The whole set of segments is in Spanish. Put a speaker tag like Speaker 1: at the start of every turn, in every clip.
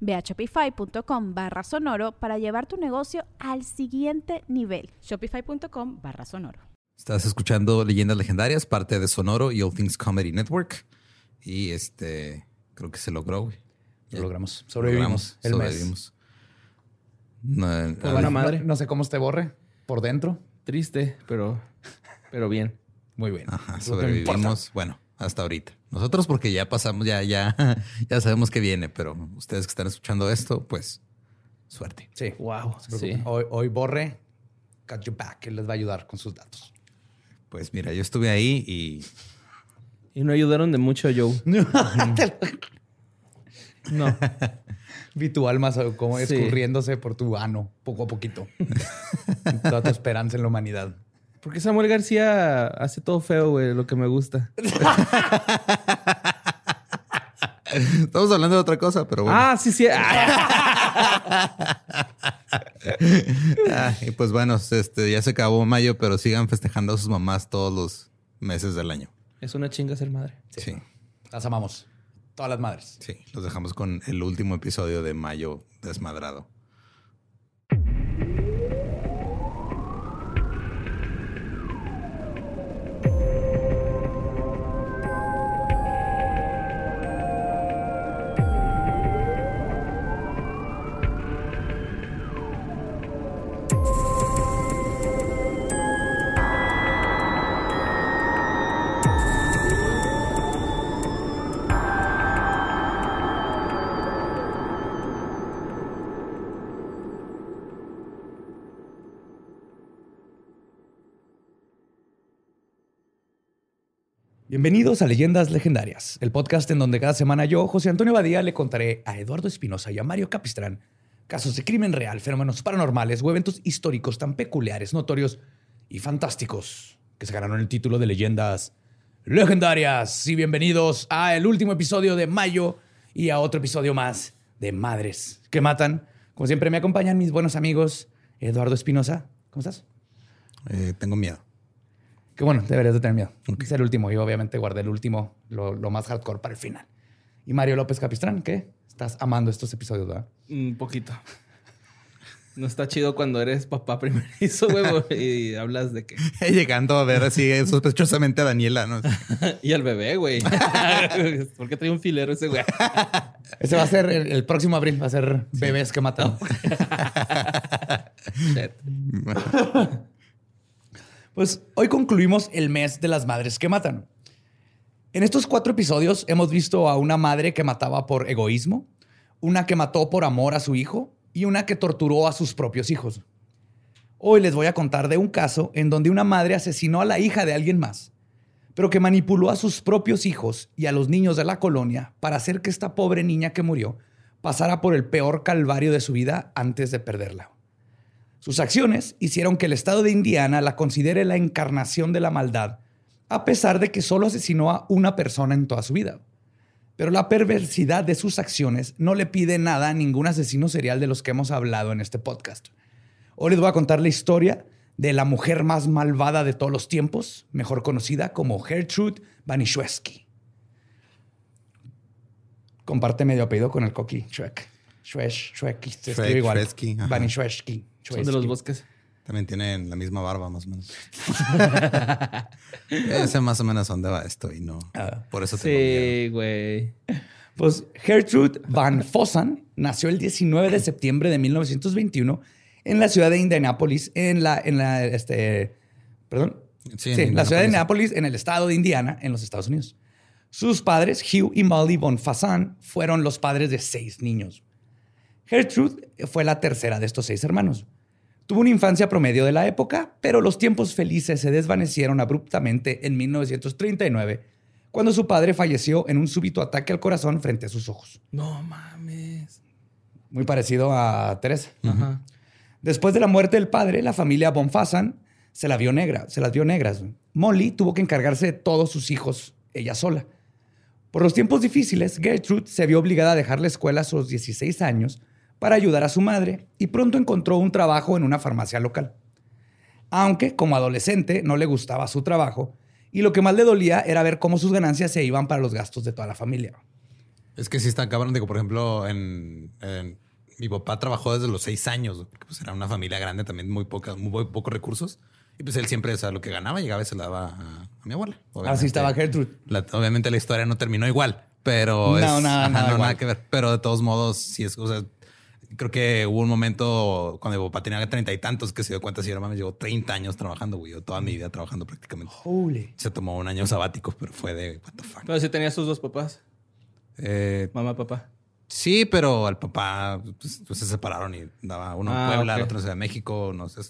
Speaker 1: Ve a shopify.com barra sonoro para llevar tu negocio al siguiente nivel.
Speaker 2: Shopify.com barra sonoro.
Speaker 3: Estás escuchando Leyendas Legendarias, parte de Sonoro y All Things Comedy Network. Y este, creo que se logró, güey.
Speaker 4: Lo logramos. Sobrevivimos. el
Speaker 3: sobrevivimos.
Speaker 4: No, por buena madre. No, sé cómo te borre por dentro.
Speaker 5: Triste, pero, pero bien.
Speaker 4: Muy bien.
Speaker 3: Ajá, sobrevivimos. Bueno, hasta ahorita. Nosotros porque ya pasamos, ya, ya, ya sabemos que viene, pero ustedes que están escuchando esto, pues suerte.
Speaker 4: Sí. Wow. Hoy, hoy Borre, got you back. Él les va a ayudar con sus datos.
Speaker 3: Pues mira, yo estuve ahí y...
Speaker 5: Y no ayudaron de mucho, Joe.
Speaker 4: no. Vi tu alma como escurriéndose por tu ano, poco a poquito. Toda tu esperanza en la humanidad.
Speaker 5: Porque Samuel García hace todo feo, güey, lo que me gusta.
Speaker 3: Estamos hablando de otra cosa, pero bueno.
Speaker 5: Ah, sí, sí.
Speaker 3: Ah, y pues bueno, este, ya se acabó mayo, pero sigan festejando a sus mamás todos los meses del año.
Speaker 5: Es una chinga ser madre.
Speaker 3: sí.
Speaker 4: Las amamos. Todas las madres.
Speaker 3: Sí, los dejamos con el último episodio de mayo desmadrado.
Speaker 4: Bienvenidos a Leyendas Legendarias, el podcast en donde cada semana yo, José Antonio Badía, le contaré a Eduardo Espinosa y a Mario Capistrán casos de crimen real, fenómenos paranormales o eventos históricos tan peculiares, notorios y fantásticos que se ganaron el título de Leyendas Legendarias. Y bienvenidos a el último episodio de mayo y a otro episodio más de Madres que Matan. Como siempre me acompañan mis buenos amigos Eduardo Espinosa. ¿Cómo estás?
Speaker 3: Eh, tengo miedo.
Speaker 4: Que bueno, deberías de tener miedo. Es el último y obviamente guardé el último, lo, más hardcore para el final. Y Mario López Capistrán, ¿qué? Estás amando estos episodios, ¿verdad?
Speaker 5: Un poquito. No está chido cuando eres papá primerizo, huevo, y hablas de que...
Speaker 3: Llegando a ver así sospechosamente a Daniela, ¿no?
Speaker 5: y al bebé, güey. ¿Por qué trae un filero ese güey?
Speaker 4: ese va a ser el, próximo abril, va a ser bebés que matan. Pues hoy concluimos el mes de las madres que matan. En estos cuatro episodios hemos visto a una madre que mataba por egoísmo, una que mató por amor a su hijo y una que torturó a sus propios hijos. Hoy les voy a contar de un caso en donde una madre asesinó a la hija de alguien más, pero que manipuló a sus propios hijos y a los niños de la colonia para hacer que esta pobre niña que murió pasara por el peor calvario de su vida antes de perderla. Sus acciones hicieron que el estado de Indiana la considere la encarnación de la maldad, a pesar de que solo asesinó a una persona en toda su vida. Pero la perversidad de sus acciones no le pide nada a ningún asesino serial de los que hemos hablado en este podcast. Hoy les voy a contar la historia de la mujer más malvada de todos los tiempos, mejor conocida como Gertrude Banishewski. Comparte medio apellido con el coqui, se escribe igual. Banishewski.
Speaker 5: Son de los bosques.
Speaker 3: También tienen la misma barba, más o menos. Ese más o menos dónde va esto y no. Ah. por eso tengo
Speaker 5: Sí, güey.
Speaker 4: Pues Gertrude Van Fossan nació el 19 de septiembre de 1921 en la ciudad de Indianápolis, en la, en la, este, perdón.
Speaker 3: Sí,
Speaker 4: Sí,
Speaker 3: en
Speaker 4: la ciudad de
Speaker 3: Indianápolis.
Speaker 4: Indianápolis, en el estado de Indiana, en los Estados Unidos. Sus padres, Hugh y Molly von Fassan, fueron los padres de seis niños. Gertrude fue la tercera de estos seis hermanos. Tuvo una infancia promedio de la época, pero los tiempos felices se desvanecieron abruptamente en 1939, cuando su padre falleció en un súbito ataque al corazón frente a sus ojos.
Speaker 5: No mames.
Speaker 4: Muy parecido a Teresa. Después de la muerte del padre, la familia Von Fassan se la vio negra, se las vio negras. Molly tuvo que encargarse de todos sus hijos ella sola. Por los tiempos difíciles, Gertrude se vio obligada a dejar la escuela a sus 16 años para ayudar a su madre y pronto encontró un trabajo en una farmacia local. Aunque como adolescente no le gustaba su trabajo y lo que más le dolía era ver cómo sus ganancias se iban para los gastos de toda la familia.
Speaker 3: Es que sí está cabrón. Digo, por ejemplo, en, en- mi papá trabajó desde los seis años, porque pues era una familia grande también, muy pocas, muy pocos recursos. Y pues él siempre, o sea, lo que ganaba, llegaba y se la daba a, a mi abuela.
Speaker 4: Así
Speaker 3: Obviamente,
Speaker 4: estaba Gertrude.
Speaker 3: la- obviamente la historia no terminó igual, pero
Speaker 4: No,
Speaker 3: es-
Speaker 4: nada,
Speaker 3: ajá,
Speaker 4: nada
Speaker 3: no,
Speaker 4: igual.
Speaker 3: nada que ver. Pero de todos modos, sí es, o sea, creo que hubo un momento cuando mi papá tenía treinta y tantos que se dio cuenta, si no mames, llevo 30 años trabajando, güey, yo toda mi vida trabajando prácticamente.
Speaker 4: Holy.
Speaker 3: Se tomó un año sabático, pero fue de what the fuck.
Speaker 5: Pero si tenía sus dos papás,
Speaker 3: Eh,
Speaker 5: mamá, papá.
Speaker 3: Sí, pero al papá pues, pues, se separaron y daba uno en
Speaker 5: Ah,
Speaker 3: Puebla,
Speaker 5: ok.
Speaker 3: el otro en Ciudad de México, no sé.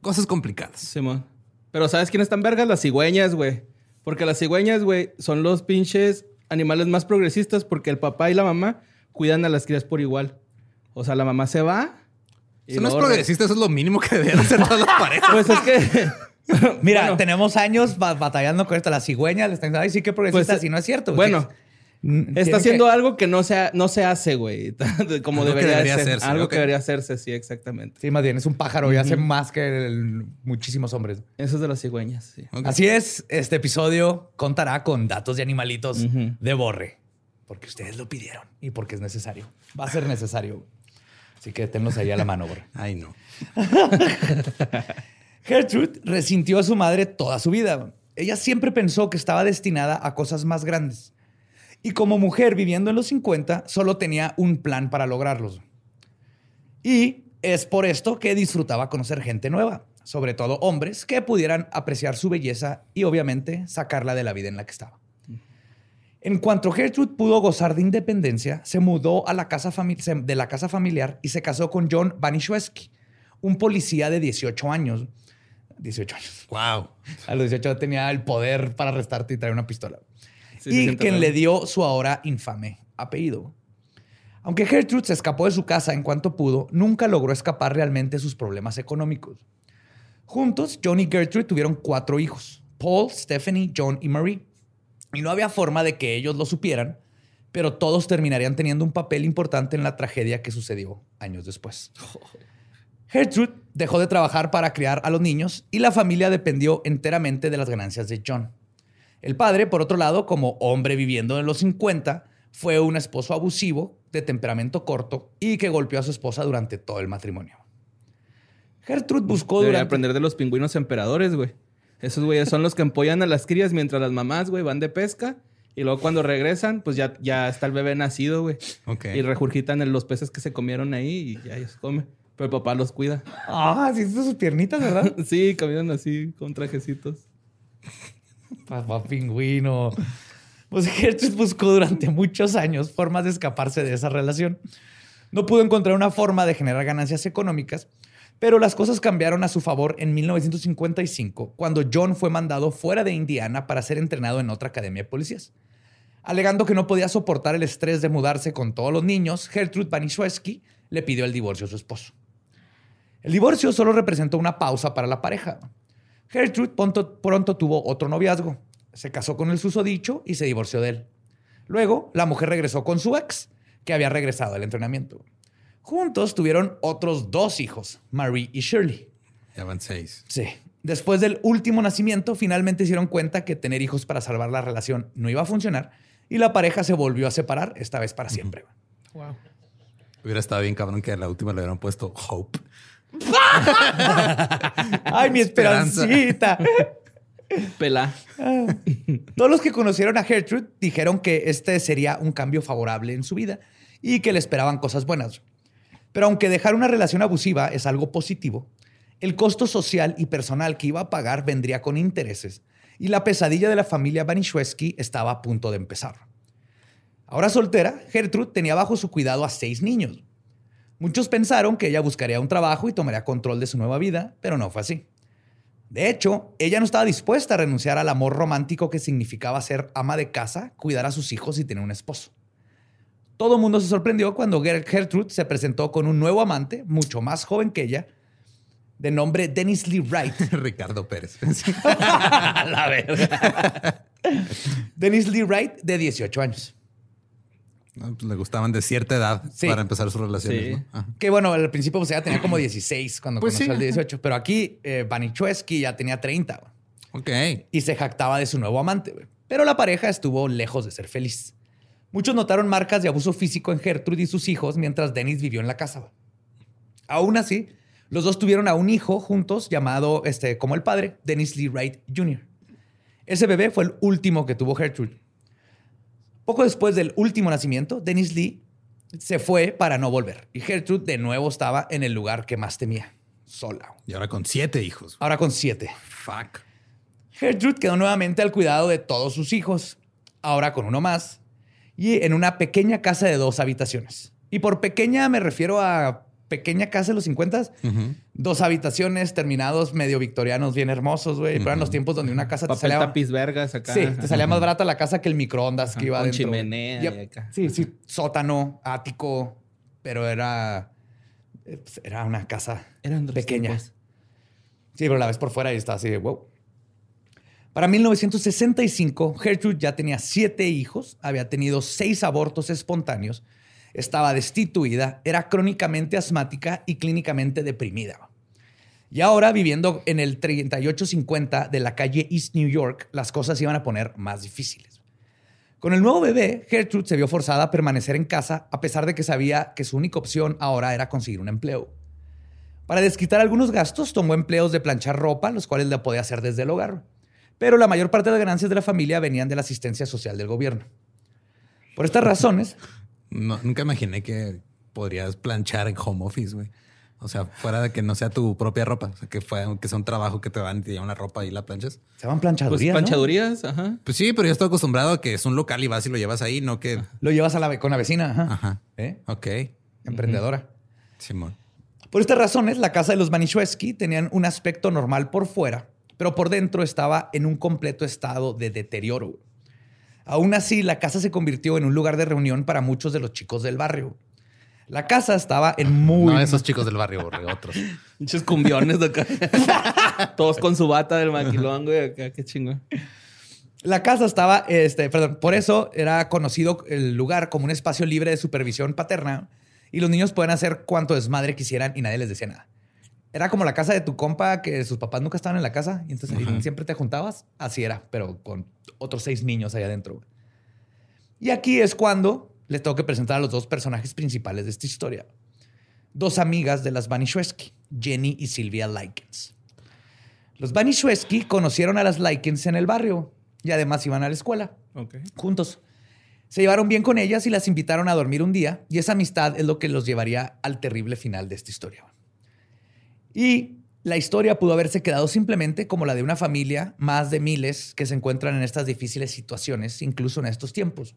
Speaker 3: Cosas complicadas.
Speaker 5: Simón. Pero ¿sabes quiénes están vergas? Las cigüeñas, güey. Porque las cigüeñas, güey, son los pinches animales más progresistas porque el papá y la mamá cuidan a las crías por igual. O sea, la mamá se va. y
Speaker 3: Eso no es progresista, eso es lo mínimo que deberían hacer todas las parejas.
Speaker 5: Pues es que.
Speaker 4: Mira,
Speaker 5: Bueno.
Speaker 4: tenemos años ba- batallando con esto. La cigüeña le están diciendo, ay, sí que progresista,
Speaker 5: Pues,
Speaker 4: si no es cierto.
Speaker 5: bueno, Está haciendo
Speaker 4: que-
Speaker 5: algo que no se, no se hace, güey. Como
Speaker 3: Algo
Speaker 5: debería,
Speaker 3: debería
Speaker 5: ser.
Speaker 3: hacerse,
Speaker 5: Algo que debería hacerse, sí, exactamente.
Speaker 4: Sí, más bien, es un pájaro y hace más que el- muchísimos hombres.
Speaker 5: Eso es de las cigüeñas, sí.
Speaker 4: Así es, este episodio contará con datos de animalitos de borre. Porque ustedes lo pidieron y porque es necesario. Va a ser necesario. Así que tenlos ahí a la mano, borre.
Speaker 3: Ay, no.
Speaker 4: Gertrude resintió a su madre toda su vida. Ella siempre pensó que estaba destinada a cosas más grandes. Y como mujer viviendo en los 50, solo tenía un plan para lograrlos. Y es por esto que disfrutaba conocer gente nueva, sobre todo hombres que pudieran apreciar su belleza y obviamente sacarla de la vida en la que estaba. En cuanto Gertrude pudo gozar de independencia, se mudó a la casa de la casa familiar y se casó con John Banishewski, un policía de 18 años. 18 años.
Speaker 3: Wow.
Speaker 4: A los 18 tenía el poder para arrestarte y traer una pistola.
Speaker 5: Sí,
Speaker 4: y quien le dio su ahora infame apellido. Aunque Gertrude se escapó de su casa en cuanto pudo, nunca logró escapar realmente de sus problemas económicos. Juntos, John y Gertrude tuvieron cuatro hijos: Paul, Stephanie, John y Marie. Y no había forma de que ellos lo supieran, pero todos terminarían teniendo un papel importante en la tragedia que sucedió años después. Gertrude dejó de trabajar para criar a los niños y la familia dependió enteramente de las ganancias de John. El padre, por otro lado, como hombre viviendo en los 50, fue un esposo abusivo, de temperamento corto y que golpeó a su esposa durante todo el matrimonio. Gertrude buscó
Speaker 5: Debería
Speaker 4: durante...
Speaker 5: aprender de los pingüinos emperadores, güey. Esos güeyes son los que empollan a las crías mientras las mamás, güey, van de pesca. Y luego cuando regresan, pues ya, ya está el bebé nacido, güey. Y regurgitan en los peces que se comieron ahí y ya ellos comen. Pero el papá los cuida.
Speaker 4: Ah, sí, sus piernitas, ¿verdad?
Speaker 5: Sí, caminan así con trajecitos.
Speaker 4: Papá pingüino. Pues Gertrude buscó durante muchos años formas de escaparse de esa relación. No pudo encontrar una forma de generar ganancias económicas, pero las cosas cambiaron a su favor en 1955, cuando John fue mandado fuera de Indiana para ser entrenado en otra academia de policías. Alegando que no podía soportar el estrés de mudarse con todos los niños, Gertrude Banishewski le pidió el divorcio a su esposo. El divorcio solo representó una pausa para la pareja. Gertrude pronto, pronto tuvo otro noviazgo. Se casó con el susodicho y se divorció de él. Luego, la mujer regresó con su ex, que había regresado al entrenamiento. Juntos tuvieron otros dos hijos, Marie y Shirley.
Speaker 3: Ya van seis.
Speaker 4: Sí. Después del último nacimiento, finalmente se dieron cuenta que tener hijos para salvar la relación no iba a funcionar y la pareja se volvió a separar, esta vez para siempre.
Speaker 3: Hubiera estado bien cabrón que a la última le hubieran puesto Hope.
Speaker 4: ¡Ay, mi
Speaker 3: Esperanza.
Speaker 4: esperancita!
Speaker 5: Pelá.
Speaker 4: Todos los que conocieron a Gertrude dijeron que este sería un cambio favorable en su vida y que le esperaban cosas buenas. Pero aunque dejar una relación abusiva es algo positivo, el costo social y personal que iba a pagar vendría con intereses y la pesadilla de la familia Banishewski estaba a punto de empezar. Ahora soltera, Gertrude tenía bajo su cuidado a seis niños. Muchos pensaron que ella buscaría un trabajo y tomaría control de su nueva vida, pero no fue así. De hecho, ella no estaba dispuesta a renunciar al amor romántico que significaba ser ama de casa, cuidar a sus hijos y tener un esposo. Todo el mundo se sorprendió cuando Gertrude se presentó con un nuevo amante, mucho más joven que ella, de nombre Dennis Lee Wright.
Speaker 3: Ricardo Pérez.
Speaker 4: La verdad. Dennis Lee Wright, de 18 años.
Speaker 3: Pues le gustaban de cierta edad
Speaker 4: Sí.
Speaker 3: para empezar sus relaciones.
Speaker 5: Sí.
Speaker 3: ¿no? Ajá.
Speaker 4: Que bueno, al principio pues ella tenía como 16 cuando
Speaker 3: Pues
Speaker 4: conoció
Speaker 3: sí,
Speaker 4: al de 18, pero aquí eh, ya tenía 30 güey,
Speaker 3: Ok.
Speaker 4: y se jactaba de su nuevo amante. güey. Pero la pareja estuvo lejos de ser feliz. Muchos notaron marcas de abuso físico en Gertrude y sus hijos mientras Dennis vivió en la casa. Aún así, los dos tuvieron a un hijo juntos llamado este, como el padre, Dennis Lee Wright Jr. Ese bebé fue el último que tuvo Gertrude. Poco después del último nacimiento, Dennis Lee se fue para no volver. Y Gertrude de nuevo estaba en el lugar que más temía, sola.
Speaker 3: Y ahora con siete hijos.
Speaker 4: Ahora con siete.
Speaker 3: Fuck.
Speaker 4: Gertrude quedó nuevamente al cuidado de todos sus hijos, ahora con uno más, y en una pequeña casa de dos habitaciones. Y por pequeña me refiero a pequeña casa de los 50,
Speaker 3: Ujú.
Speaker 4: dos habitaciones terminados medio victorianos, bien hermosos, güey. Pero eran los tiempos donde una casa te salía...
Speaker 5: tapiz vergas acá.
Speaker 4: Sí, te salía más barata la casa que el microondas que iba
Speaker 5: con chimenea y acá.
Speaker 4: Sí, sí, sótano, ático, pero era eh, pues, era una casa
Speaker 5: Eran
Speaker 4: pequeña.
Speaker 5: tiempos.
Speaker 4: Sí, pero la ves por fuera y está así de wow. Para 1965, Gertrude ya tenía siete hijos, había tenido seis abortos espontáneos, estaba destituida, era crónicamente asmática y clínicamente deprimida. Y ahora, viviendo en el 3850 de la calle East New York, las cosas iban a poner más difíciles. Con el nuevo bebé, Gertrude se vio forzada a permanecer en casa a pesar de que sabía que su única opción ahora era conseguir un empleo. Para desquitar algunos gastos, tomó empleos de planchar ropa, los cuales la podía hacer desde el hogar. Pero la mayor parte de las ganancias de la familia venían de la asistencia social del gobierno. Por estas razones,
Speaker 3: No, nunca imaginé que podrías planchar en home office, güey. O sea, fuera de que no sea tu propia ropa. O sea, que, fue, que sea un trabajo que te van y te llevan la ropa y la planchas.
Speaker 4: se
Speaker 5: Pues
Speaker 4: planchadurías. ¿no?
Speaker 5: planchadurías, ajá.
Speaker 3: Pues sí, pero yo estoy acostumbrado a que es un local y vas y lo llevas ahí, no que...
Speaker 4: Lo llevas a la, con la vecina. Ajá.
Speaker 3: Ajá.
Speaker 4: ¿Eh?
Speaker 3: Ok.
Speaker 4: Emprendedora.
Speaker 3: Simón.
Speaker 4: Por estas razones, la casa de los Manischewski tenían un aspecto normal por fuera, pero por dentro estaba en un completo estado de deterioro. Aún así, la casa se convirtió en un lugar de reunión para muchos de los chicos del barrio. La casa estaba en muy...
Speaker 3: No esos chicos del barrio, borre, otros.
Speaker 5: Muchos cumbiones de acá. Todos con su bata del maquilón, güey. Acá, qué chingón.
Speaker 4: La casa estaba, este, perdón, por eso era conocido el lugar como un espacio libre de supervisión paterna y los niños pueden hacer cuanto desmadre quisieran y nadie les decía nada. Era como la casa de tu compa que sus papás nunca estaban en la casa y entonces
Speaker 3: Ajá.
Speaker 4: siempre te juntabas. Así era, pero con otros seis niños ahí adentro. Y aquí es cuando les tengo que presentar a los dos personajes principales de esta historia. Dos amigas de las Banishewski, Jenny y Silvia Likens. Los Banishewski conocieron a las Likens en el barrio y además iban a la escuela juntos. Se llevaron bien con ellas y las invitaron a dormir un día y esa amistad es lo que los llevaría al terrible final de esta historia. Y la historia pudo haberse quedado simplemente como la de una familia más de miles que se encuentran en estas difíciles situaciones, incluso en estos tiempos.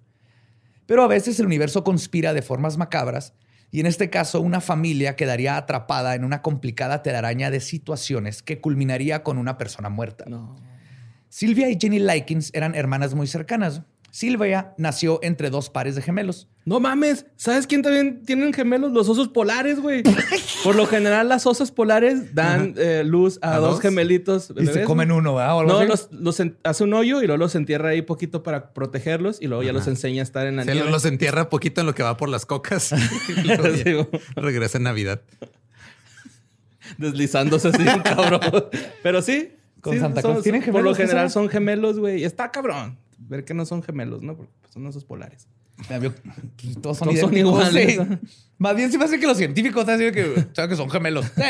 Speaker 4: Pero a veces el universo conspira de formas macabras y en este caso una familia quedaría atrapada en una complicada telaraña de situaciones que culminaría con una persona muerta.
Speaker 5: No.
Speaker 4: Silvia y Jenny Likens eran hermanas muy cercanas. Silvia nació entre dos pares de gemelos.
Speaker 5: No mames, ¿sabes quién también tienen gemelos? Los osos polares, güey. Por lo general, las osas polares dan eh, luz a,
Speaker 3: ¿A
Speaker 5: dos,
Speaker 3: dos?
Speaker 5: gemelitos.
Speaker 4: Y se comen uno, ¿verdad? O
Speaker 5: No, los, los en- hace un hoyo y luego los entierra ahí poquito para protegerlos y luego ya los enseña a estar en la
Speaker 3: Se
Speaker 5: nieve.
Speaker 3: los entierra poquito en lo que va por las cocas.
Speaker 5: Sí,
Speaker 3: regresa en Navidad.
Speaker 5: Deslizándose así, cabrón. Pero sí.
Speaker 4: Con
Speaker 5: sí,
Speaker 4: Santa. ¿Tienen
Speaker 5: Por lo general
Speaker 4: son?
Speaker 5: son gemelos, güey. Y está cabrón. Ver que no son gemelos, ¿no? Porque son osos polares.
Speaker 4: Pues, Todos son,
Speaker 5: Todos son iguales.
Speaker 4: sí. Más bien se me hace que los científicos están diciendo que, saben que son gemelos. Sí.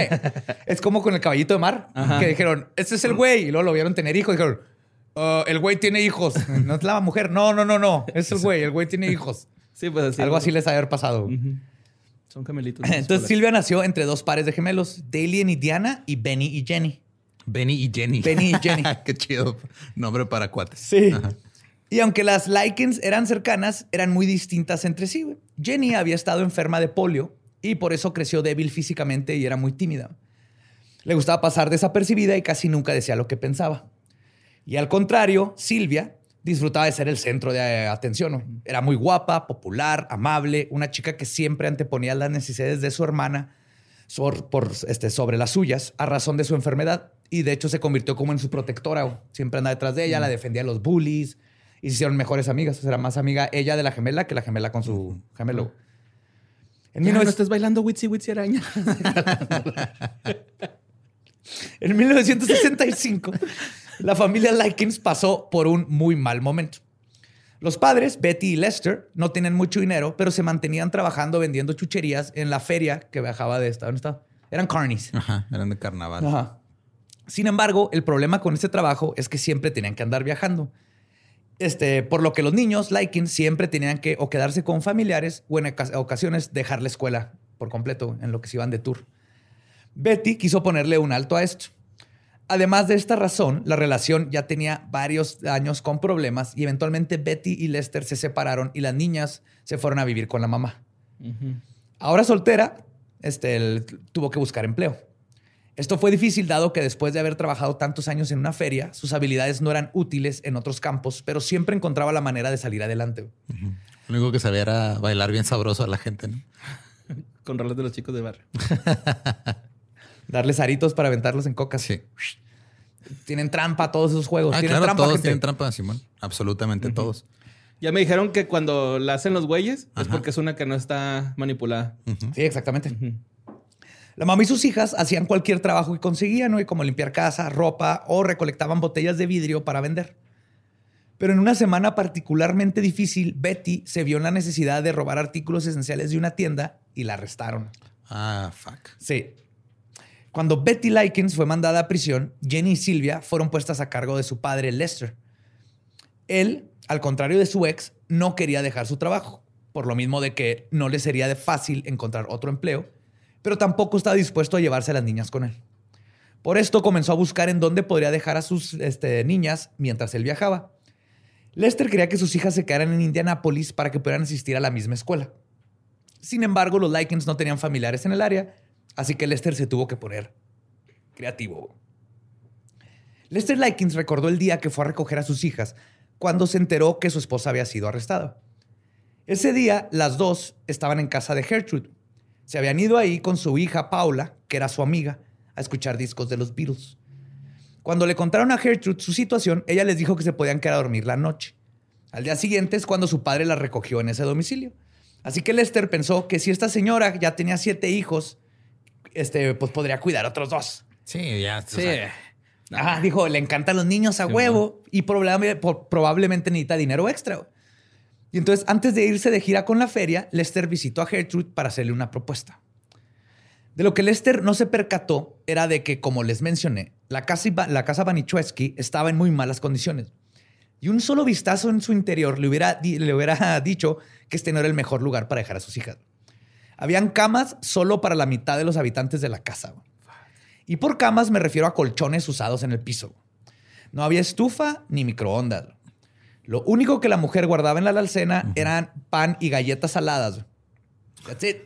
Speaker 4: Es como con el caballito de mar,
Speaker 5: Ajá.
Speaker 4: que dijeron, este es el güey. Y luego lo vieron tener hijos. Dijeron, "Ah, el güey tiene hijos. No es la mujer. No, no, no, no. Es el güey. El güey tiene hijos.
Speaker 5: Sí, pues así.
Speaker 4: Algo así les ha de haber pasado.
Speaker 5: Son gemelitos.
Speaker 4: Entonces Silvia nació entre dos pares de gemelos, Dalian y Diana y Benny y Jenny.
Speaker 3: Benny y Jenny.
Speaker 4: Benny y Jenny.
Speaker 3: Qué chido nombre para cuates.
Speaker 4: Sí.
Speaker 3: Ajá.
Speaker 4: Y aunque las Likens eran cercanas, eran muy distintas entre sí. Jenny había estado enferma de polio y por eso creció débil físicamente y era muy tímida. Le gustaba pasar desapercibida y casi nunca decía lo que pensaba. Y al contrario, Silvia disfrutaba de ser el centro de eh, atención. Era muy guapa, popular, amable, una chica que siempre anteponía las necesidades de su hermana este, sobre las suyas a razón de su enfermedad. Y de hecho se convirtió como en su protectora. Siempre andaba detrás de ella, la defendía de los bullies y se hicieron mejores amigas. O sea, era más amiga ella de la gemela que la gemela con su gemelo. En,
Speaker 5: Ya, no
Speaker 4: 19
Speaker 5: estés bailando Witsi Witsi Araña.
Speaker 4: en 1965, la familia Likens pasó por un muy mal momento. Los padres, Betty y Lester, no tenían mucho dinero, pero se mantenían trabajando vendiendo chucherías en la feria que viajaba de estado en estado. Eran carnies.
Speaker 3: Ajá, eran de carnaval.
Speaker 4: Ajá. Sin embargo, el problema con este trabajo es que siempre tenían que andar viajando. Este, por lo que los niños, Likens, siempre tenían que o quedarse con familiares o en oca- ocasiones dejar la escuela por completo en lo que se iban de tour. Betty quiso ponerle un alto a esto. Además de esta razón, la relación ya tenía varios años con problemas y eventualmente Betty y Lester se separaron y las niñas se fueron a vivir con la mamá. Ahora soltera, este, él tuvo que buscar empleo. Esto fue difícil dado que después de haber trabajado tantos años en una feria, sus habilidades no eran útiles en otros campos, pero siempre encontraba la manera de salir adelante.
Speaker 3: Lo único que sabía era bailar bien sabroso a la gente, ¿no?
Speaker 5: Con rolas de los chicos de barrio.
Speaker 4: Darles aritos para aventarlos en cocas.
Speaker 3: Sí.
Speaker 4: Tienen trampa todos esos juegos.
Speaker 3: Ah,
Speaker 4: tienen
Speaker 3: claro,
Speaker 4: trampa,
Speaker 3: todos
Speaker 4: gente.
Speaker 3: tienen trampa, Simón. Absolutamente todos.
Speaker 5: Ya me dijeron que cuando la hacen los güeyes es porque es una que no está manipulada.
Speaker 4: Sí, exactamente. La mamá y sus hijas hacían cualquier trabajo que conseguían, ¿no? Como limpiar casa, ropa o recolectaban botellas de vidrio para vender. Pero en una semana particularmente difícil, Betty se vio en la necesidad de robar artículos esenciales de una tienda y la arrestaron.
Speaker 3: Ah, fuck.
Speaker 4: Sí. Cuando Betty Likens fue mandada a prisión, Jenny y Silvia fueron puestas a cargo de su padre Lester. Él, al contrario de su ex, no quería dejar su trabajo, por lo mismo de que no le sería de fácil encontrar otro empleo, pero tampoco estaba dispuesto a llevarse a las niñas con él. Por esto comenzó a buscar en dónde podría dejar a sus este, niñas mientras él viajaba. Lester quería que sus hijas se quedaran en Indianápolis para que pudieran asistir a la misma escuela. Sin embargo, los Likens no tenían familiares en el área, así que Lester se tuvo que poner creativo. Lester Likens recordó el día que fue a recoger a sus hijas cuando se enteró que su esposa había sido arrestada. Ese día, las dos estaban en casa de Gertrude. Se habían ido ahí con su hija Paula, que era su amiga, a escuchar discos de los Beatles. Cuando le contaron a Gertrude su situación, ella les dijo que se podían quedar a dormir la noche. Al día siguiente es cuando su padre la recogió en ese domicilio. Así que Lester pensó que si esta señora ya tenía siete hijos, este, pues podría cuidar a otros dos.
Speaker 3: Sí, ya. o
Speaker 5: Sí.
Speaker 3: sea,
Speaker 4: Ah, dijo, le encantan los niños a huevo y probable- probablemente necesita dinero extra. Y entonces, antes de irse de gira con la feria, Lester visitó a Gertrude para hacerle una propuesta. De lo que Lester no se percató era de que, como les mencioné, la casa, la estaba en muy malas condiciones. Y un solo vistazo en su interior le hubiera, le hubiera dicho que este no era el mejor lugar para dejar a sus hijas. Habían camas solo para la mitad de los habitantes de la casa. Y por camas me refiero a colchones usados en el piso. No había estufa ni microondas. Lo único que la mujer guardaba en la alacena eran pan y galletas saladas. That's it.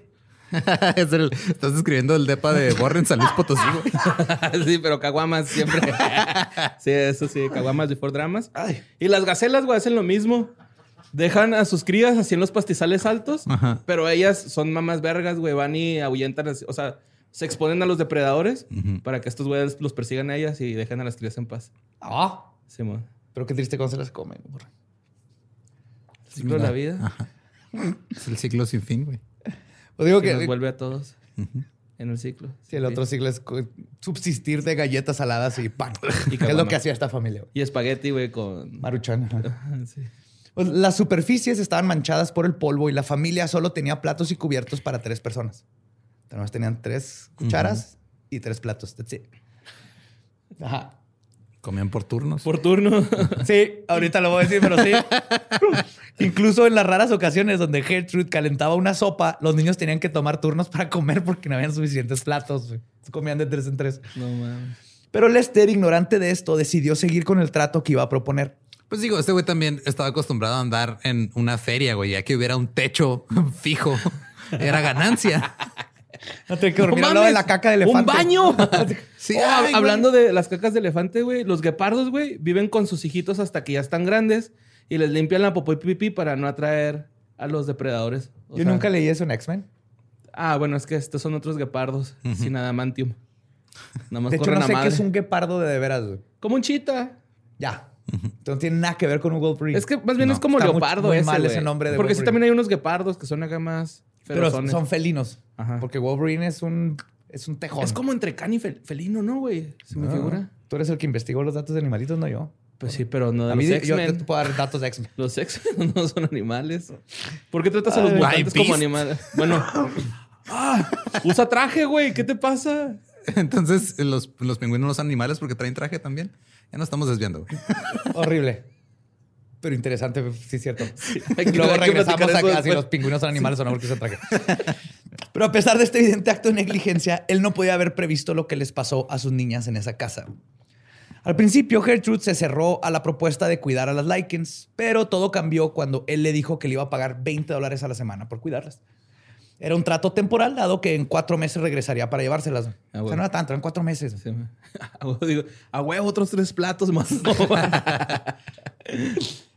Speaker 3: es el- estás escribiendo el depa de Borren San Luis Potosí, güey.
Speaker 5: sí, pero caguamas siempre. sí, eso sí, caguamas before dramas.
Speaker 4: Ay.
Speaker 5: Y las gacelas, güey, hacen lo mismo. Dejan a sus crías así en los pastizales altos,
Speaker 3: Ajá.
Speaker 5: pero ellas son mamás vergas, güey, van y ahuyentan, así- o sea, se exponen a los depredadores para que estos güeyes los persigan a ellas y dejen a las crías en paz.
Speaker 4: Ah,
Speaker 5: Simón.
Speaker 4: Pero qué triste cuando se las comen. morra.
Speaker 5: Ciclo de la vida.
Speaker 3: Ajá. Es el ciclo sin fin, güey.
Speaker 4: Pues digo
Speaker 5: que
Speaker 4: que
Speaker 5: nos vuelve a todos en el ciclo.
Speaker 4: sí, el otro siglo es subsistir de galletas saladas y pan.
Speaker 5: Y
Speaker 4: que es lo que hacía esta familia. güey.
Speaker 5: Y espagueti, güey, con...
Speaker 4: Maruchan.
Speaker 5: sí.
Speaker 4: Pues, las superficies estaban manchadas por el polvo y la familia solo tenía platos y cubiertos para tres personas. Además tenían tres cucharas y tres platos. That's it. Ajá.
Speaker 3: Comían por turnos.
Speaker 5: Por turno.
Speaker 4: Sí, ahorita lo voy a decir, pero sí. Incluso en las raras ocasiones donde Gertrude calentaba una sopa, los niños tenían que tomar turnos para comer porque no habían suficientes platos. Comían de tres en tres.
Speaker 5: no mames.
Speaker 4: Pero Lester, ignorante de esto, decidió seguir con el trato que iba a proponer.
Speaker 3: Pues digo, este güey también estaba acostumbrado a andar en una feria, güey, ya que hubiera un techo fijo. Era ganancia.
Speaker 4: No tenía que dormir
Speaker 5: ¡No
Speaker 4: al lado de la
Speaker 5: mames!
Speaker 4: caca de elefante.
Speaker 5: ¡Un baño!
Speaker 3: Sí,
Speaker 5: Oh,
Speaker 3: ay, güey.
Speaker 5: hablando de las cacas de elefante, güey, los guepardos, güey, viven con sus hijitos hasta que ya están grandes y les limpian la popó y pipí para no atraer a los depredadores. O
Speaker 4: Yo
Speaker 5: sea-
Speaker 4: nunca leí eso en X-Men.
Speaker 5: Ah, bueno, es que estos son otros guepardos sin adamantium. Nada más
Speaker 4: De hecho, no sé qué es un guepardo de de veras. güey.
Speaker 5: Como un chita.
Speaker 4: Ya. Entonces no tiene nada que ver con un Wolverine.
Speaker 5: Es que más bien
Speaker 3: No,
Speaker 5: es como
Speaker 4: está muy-
Speaker 5: leopardo
Speaker 4: muy
Speaker 5: ese,
Speaker 4: mal ese nombre de
Speaker 5: Porque sí también hay unos guepardos que son acá más
Speaker 4: Pero son felinos.
Speaker 5: Ajá.
Speaker 4: Porque Wolverine es un, es un tejón.
Speaker 5: Es como entre can y fel- felino, ¿no, güey? Se me
Speaker 4: Ah,
Speaker 5: figura.
Speaker 4: Tú eres el que investigó los datos de animalitos, no yo.
Speaker 5: Pues sí, pero no de
Speaker 4: A mí
Speaker 5: los
Speaker 4: yo, te puedo dar datos de X-Men.
Speaker 5: Los X-Men no son animales. ¿Por qué tratas a los mutantes como animales? Bueno. Ah, usa traje, güey. ¿Qué te pasa?
Speaker 3: Entonces, los, los pingüinos no son animales porque traen traje también. Ya nos estamos desviando.
Speaker 4: Horrible. Pero interesante, sí es cierto.
Speaker 5: que-
Speaker 4: Luego regresamos
Speaker 5: eso
Speaker 4: acá si los pingüinos son animales o no porque se traje. Pero a pesar de este evidente acto de negligencia, él no podía haber previsto lo que les pasó a sus niñas en esa casa. Al principio, Gertrude se cerró a la propuesta de cuidar a las Likens, pero todo cambió cuando él le dijo que le iba a pagar 20 dólares a la semana por cuidarlas. Era un trato temporal, dado que en cuatro meses regresaría para llevárselas.
Speaker 5: Ah,
Speaker 4: O sea, no era tanto, eran cuatro meses.
Speaker 5: Sí, me- A digo, a huevo, otros tres platos más.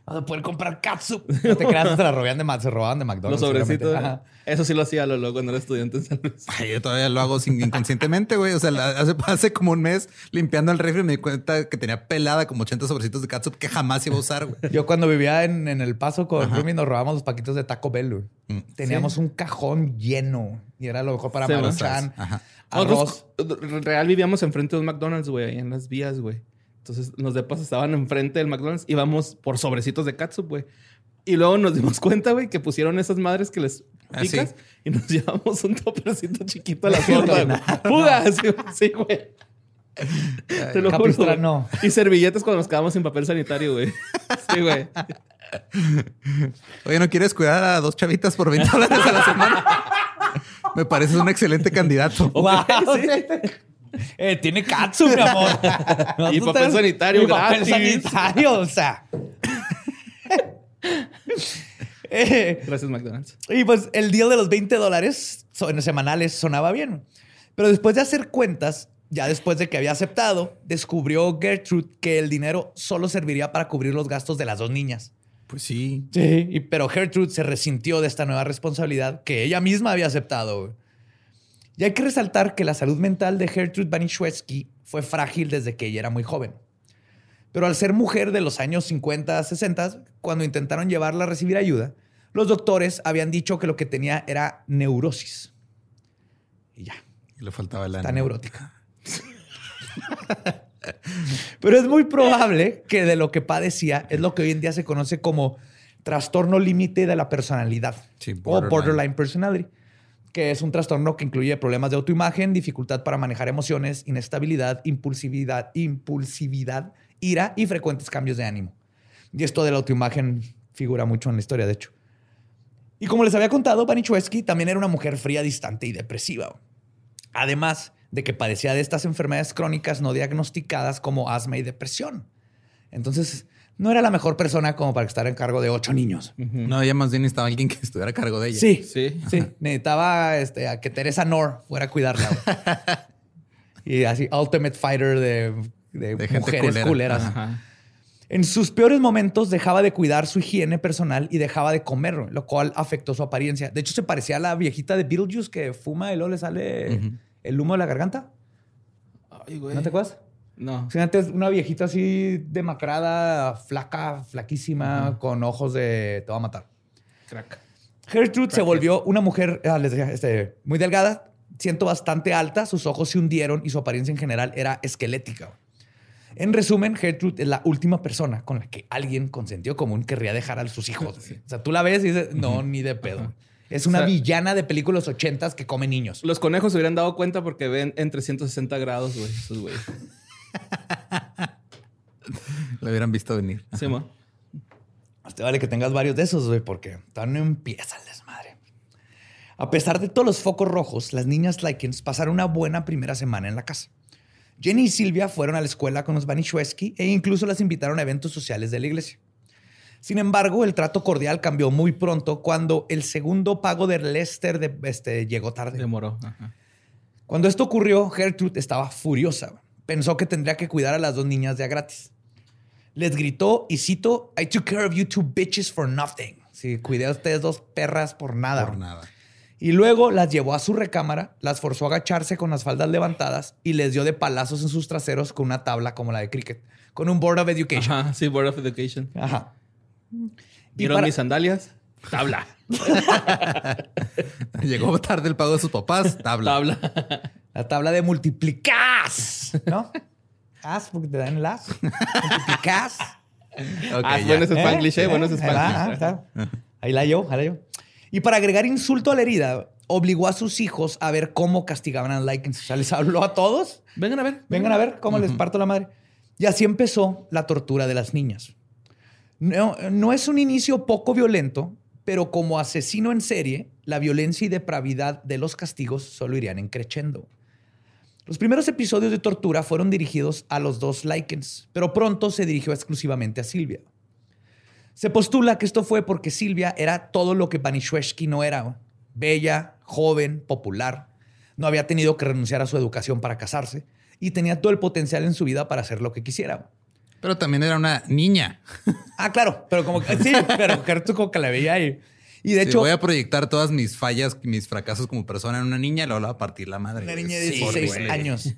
Speaker 4: Vas a poder comprar catsup. No te creas, se la robaban de, se robaban de
Speaker 5: Los
Speaker 4: McDonald's.
Speaker 5: sobrecitos.
Speaker 4: seguramente. Ajá.
Speaker 5: Eso sí lo hacía Lolo cuando era estudiante en San Luis.
Speaker 3: Ay, yo todavía lo hago sin, inconscientemente, güey. O sea, la- hace, hace como un mes limpiando el refri me di cuenta que tenía pelada como 80 sobrecitos de catsup que jamás iba a usar, güey.
Speaker 4: Yo cuando vivía en, en El Paso con Rumi nos robábamos los paquitos de Taco Bell. güey.
Speaker 3: Mm.
Speaker 4: Teníamos un cajón lleno y era lo mejor para. Maruchan.
Speaker 3: Ajá.
Speaker 4: Arroz.
Speaker 5: Nosotros, real vivíamos enfrente de un McDonald's, güey, ahí en las vías, güey. Entonces los depas estaban enfrente del McDonald's, íbamos por sobrecitos de catsup, güey. Y luego nos dimos cuenta, güey, que pusieron esas madres que les
Speaker 3: Ah,
Speaker 5: picas
Speaker 3: sí.
Speaker 5: y nos llevamos un topercito chiquito a la
Speaker 4: Sí, ordenaron,
Speaker 5: Fuga, sí, sí, güey. Te lo.
Speaker 4: Capistrano.
Speaker 5: Y servilletas cuando nos quedamos sin papel sanitario, güey. Sí, güey.
Speaker 3: Oye, ¿no quieres cuidar a dos chavitas por 20 dólares a la semana? Me pareces un excelente candidato.
Speaker 4: Wow, Eh, tiene catsup, mi amor.
Speaker 5: Y papel sanitario
Speaker 4: Y papel sanitario, o sea. Eh,
Speaker 5: Gracias, McDonald's.
Speaker 4: Y pues el deal de los 20 dólares son- semanales sonaba bien. Pero después de hacer cuentas, ya después de que había aceptado, descubrió Gertrude que el dinero solo serviría para cubrir los gastos de las dos niñas.
Speaker 3: Pues sí.
Speaker 4: Sí. Y, pero Gertrude se resintió de esta nueva responsabilidad que ella misma había aceptado. Y hay que resaltar que la salud mental de Gertrude Banishewski fue frágil desde que ella era muy joven. Pero al ser mujer de los años 50, 60, cuando intentaron llevarla a recibir ayuda, los doctores habían dicho que lo que tenía era neurosis. Y ya,
Speaker 3: Y le faltaba el
Speaker 4: está neurótica. Pero es muy probable que de lo que padecía es lo que hoy en día se conoce como trastorno límite de la personalidad
Speaker 3: Sí,
Speaker 4: o
Speaker 3: borderline.
Speaker 4: borderline personality, que es un trastorno que incluye problemas de autoimagen, dificultad para manejar emociones, inestabilidad, impulsividad, impulsividad, ira y frecuentes cambios de ánimo. Y esto de la autoimagen figura mucho en la historia, de hecho. Y como les había contado, Panichewski también era una mujer fría, distante y depresiva. Además de que padecía de estas enfermedades crónicas no diagnosticadas como asma y depresión. Entonces, no era la mejor persona como para estar en cargo de ocho niños.
Speaker 3: No, ella más bien necesitaba alguien que estuviera a cargo de ella.
Speaker 4: Sí,
Speaker 5: Sí.
Speaker 4: sí. Necesitaba este, a que Teresa Nor fuera a cuidarla. y así, ultimate fighter de, de
Speaker 3: De gente
Speaker 4: mujeres
Speaker 3: culera.
Speaker 4: culeras.
Speaker 5: Ajá.
Speaker 4: En sus peores momentos dejaba de cuidar su higiene personal y dejaba de comer, lo cual afectó su apariencia. De hecho, se parecía a la viejita de Beetlejuice que fuma y luego le sale el humo de la garganta.
Speaker 5: Ay, güey.
Speaker 4: ¿No te acuerdas?
Speaker 5: No.
Speaker 4: Sí, antes una viejita así demacrada, flaca, flaquísima, con ojos de te va a matar.
Speaker 5: Crack.
Speaker 4: Gertrude se volvió una mujer, ah, les decía, este, muy delgada, siento bastante alta, sus ojos se hundieron y su apariencia en general era esquelética. En resumen, Gertrude es la última persona con la que alguien con sentido común querría dejar a sus hijos. O sea, tú la ves y dices, no, ni de pedo. Es una
Speaker 5: O sea-
Speaker 4: villana de películas ochentas que come niños.
Speaker 5: Los conejos se hubieran dado cuenta porque ven en 360 grados, güey. Esos güey.
Speaker 3: Lo hubieran visto venir.
Speaker 5: Sí, mo.
Speaker 4: Más te vale que tengas varios de esos, güey, porque todavía no empieza el desmadre. A pesar de todos los focos rojos, las niñas Likens pasaron una buena primera semana en la casa. Jenny y Silvia fueron a la escuela con los Banishweski e incluso las invitaron a eventos sociales de la iglesia. Sin embargo, el trato cordial cambió muy pronto cuando el segundo pago de Lester de- este, llegó tarde.
Speaker 5: Demoró. Ajá.
Speaker 4: Cuando esto ocurrió, Gertrude estaba furiosa. Pensó que tendría que cuidar a las dos niñas de a gratis. Les gritó y cito, I took care of you two bitches for nothing. Sí, cuidé a ustedes dos perras por nada.
Speaker 3: Por nada.
Speaker 4: Y luego las llevó a su recámara, las forzó a agacharse con las faldas levantadas y les dio de palazos en sus traseros con una tabla como la de cricket, con un Board of Education.
Speaker 5: Ajá, sí, Board of Education.
Speaker 4: Ajá.
Speaker 5: ¿Vieron
Speaker 4: para-
Speaker 5: mis sandalias? Tabla.
Speaker 3: Llegó tarde el pago de sus papás. Tabla.
Speaker 5: Tabla.
Speaker 4: La tabla de multiplicas, ¿no? As, porque te dan las. Multiplicas.
Speaker 3: Ok,
Speaker 5: ah,
Speaker 3: ya.
Speaker 5: bueno ese Spanglish, ¿eh?
Speaker 4: ¿Eh?
Speaker 5: Bueno
Speaker 4: va,
Speaker 5: Spanglish.
Speaker 4: ah. Ahí la yo, ahí la yo. Y para agregar insulto a la herida, obligó a sus hijos a ver cómo castigaban a Likens. O sea, les habló a todos.
Speaker 5: Vengan a ver.
Speaker 4: Vengan a ver cómo les parto la madre. Y así empezó la tortura de las niñas. No, no es un inicio poco violento, pero como asesino en serie, la violencia y depravidad de los castigos solo irían encrechendo. Los primeros episodios de tortura fueron dirigidos a los dos Likens, pero pronto se dirigió exclusivamente a Silvia. Se postula que esto fue porque Silvia era todo lo que Banishweshki no era. Bella, joven, popular. No había tenido que renunciar a su educación para casarse y tenía todo el potencial en su vida para hacer lo que quisiera.
Speaker 3: Pero también era una niña.
Speaker 4: Ah, claro, pero como que sí, pero como que la veía ahí. Y de
Speaker 3: Sí,
Speaker 4: hecho,
Speaker 3: voy a proyectar todas mis fallas, mis fracasos como persona en una niña y luego la voy a partir la madre.
Speaker 4: una niña de
Speaker 3: Sí,
Speaker 4: 16
Speaker 3: güey.
Speaker 4: años.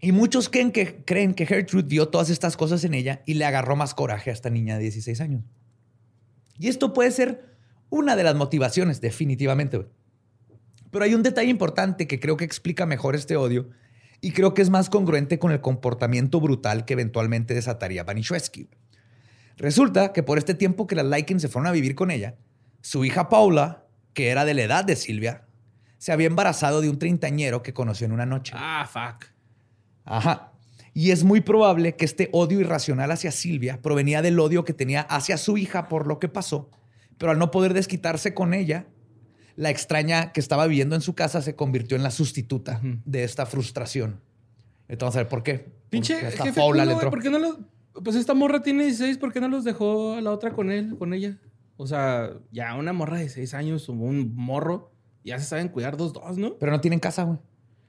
Speaker 4: Y muchos creen que, creen que Gertrude vio todas estas cosas en ella y le agarró más coraje a esta niña de 16 años. Y esto puede ser una de las motivaciones, definitivamente. Pero hay un detalle importante que creo que explica mejor este odio y creo que es más congruente con el comportamiento brutal que eventualmente desataría Banishwesky. Resulta que por este tiempo que las Likens se fueron a vivir con ella, su hija Paula, que era de la edad de Silvia, se había embarazado de un treintañero que conoció en una noche.
Speaker 5: Ah, fuck.
Speaker 4: Ajá. Y es muy probable que este odio irracional hacia Silvia provenía del odio que tenía hacia su hija por lo que pasó, pero al no poder desquitarse con ella, la extraña que estaba viviendo en su casa se convirtió en la sustituta de esta frustración. Entonces, vamos a ver por qué.
Speaker 5: Pinche
Speaker 4: Porque hasta
Speaker 5: jefe
Speaker 4: Paula le entró.
Speaker 5: ¿por qué no los... Pues esta morra tiene 16, ¿por qué no los dejó a la otra con él, con ella? O sea, ya una morra de 6 años o un morro, ya se saben cuidar dos, dos, ¿no?
Speaker 4: Pero no tienen casa, güey.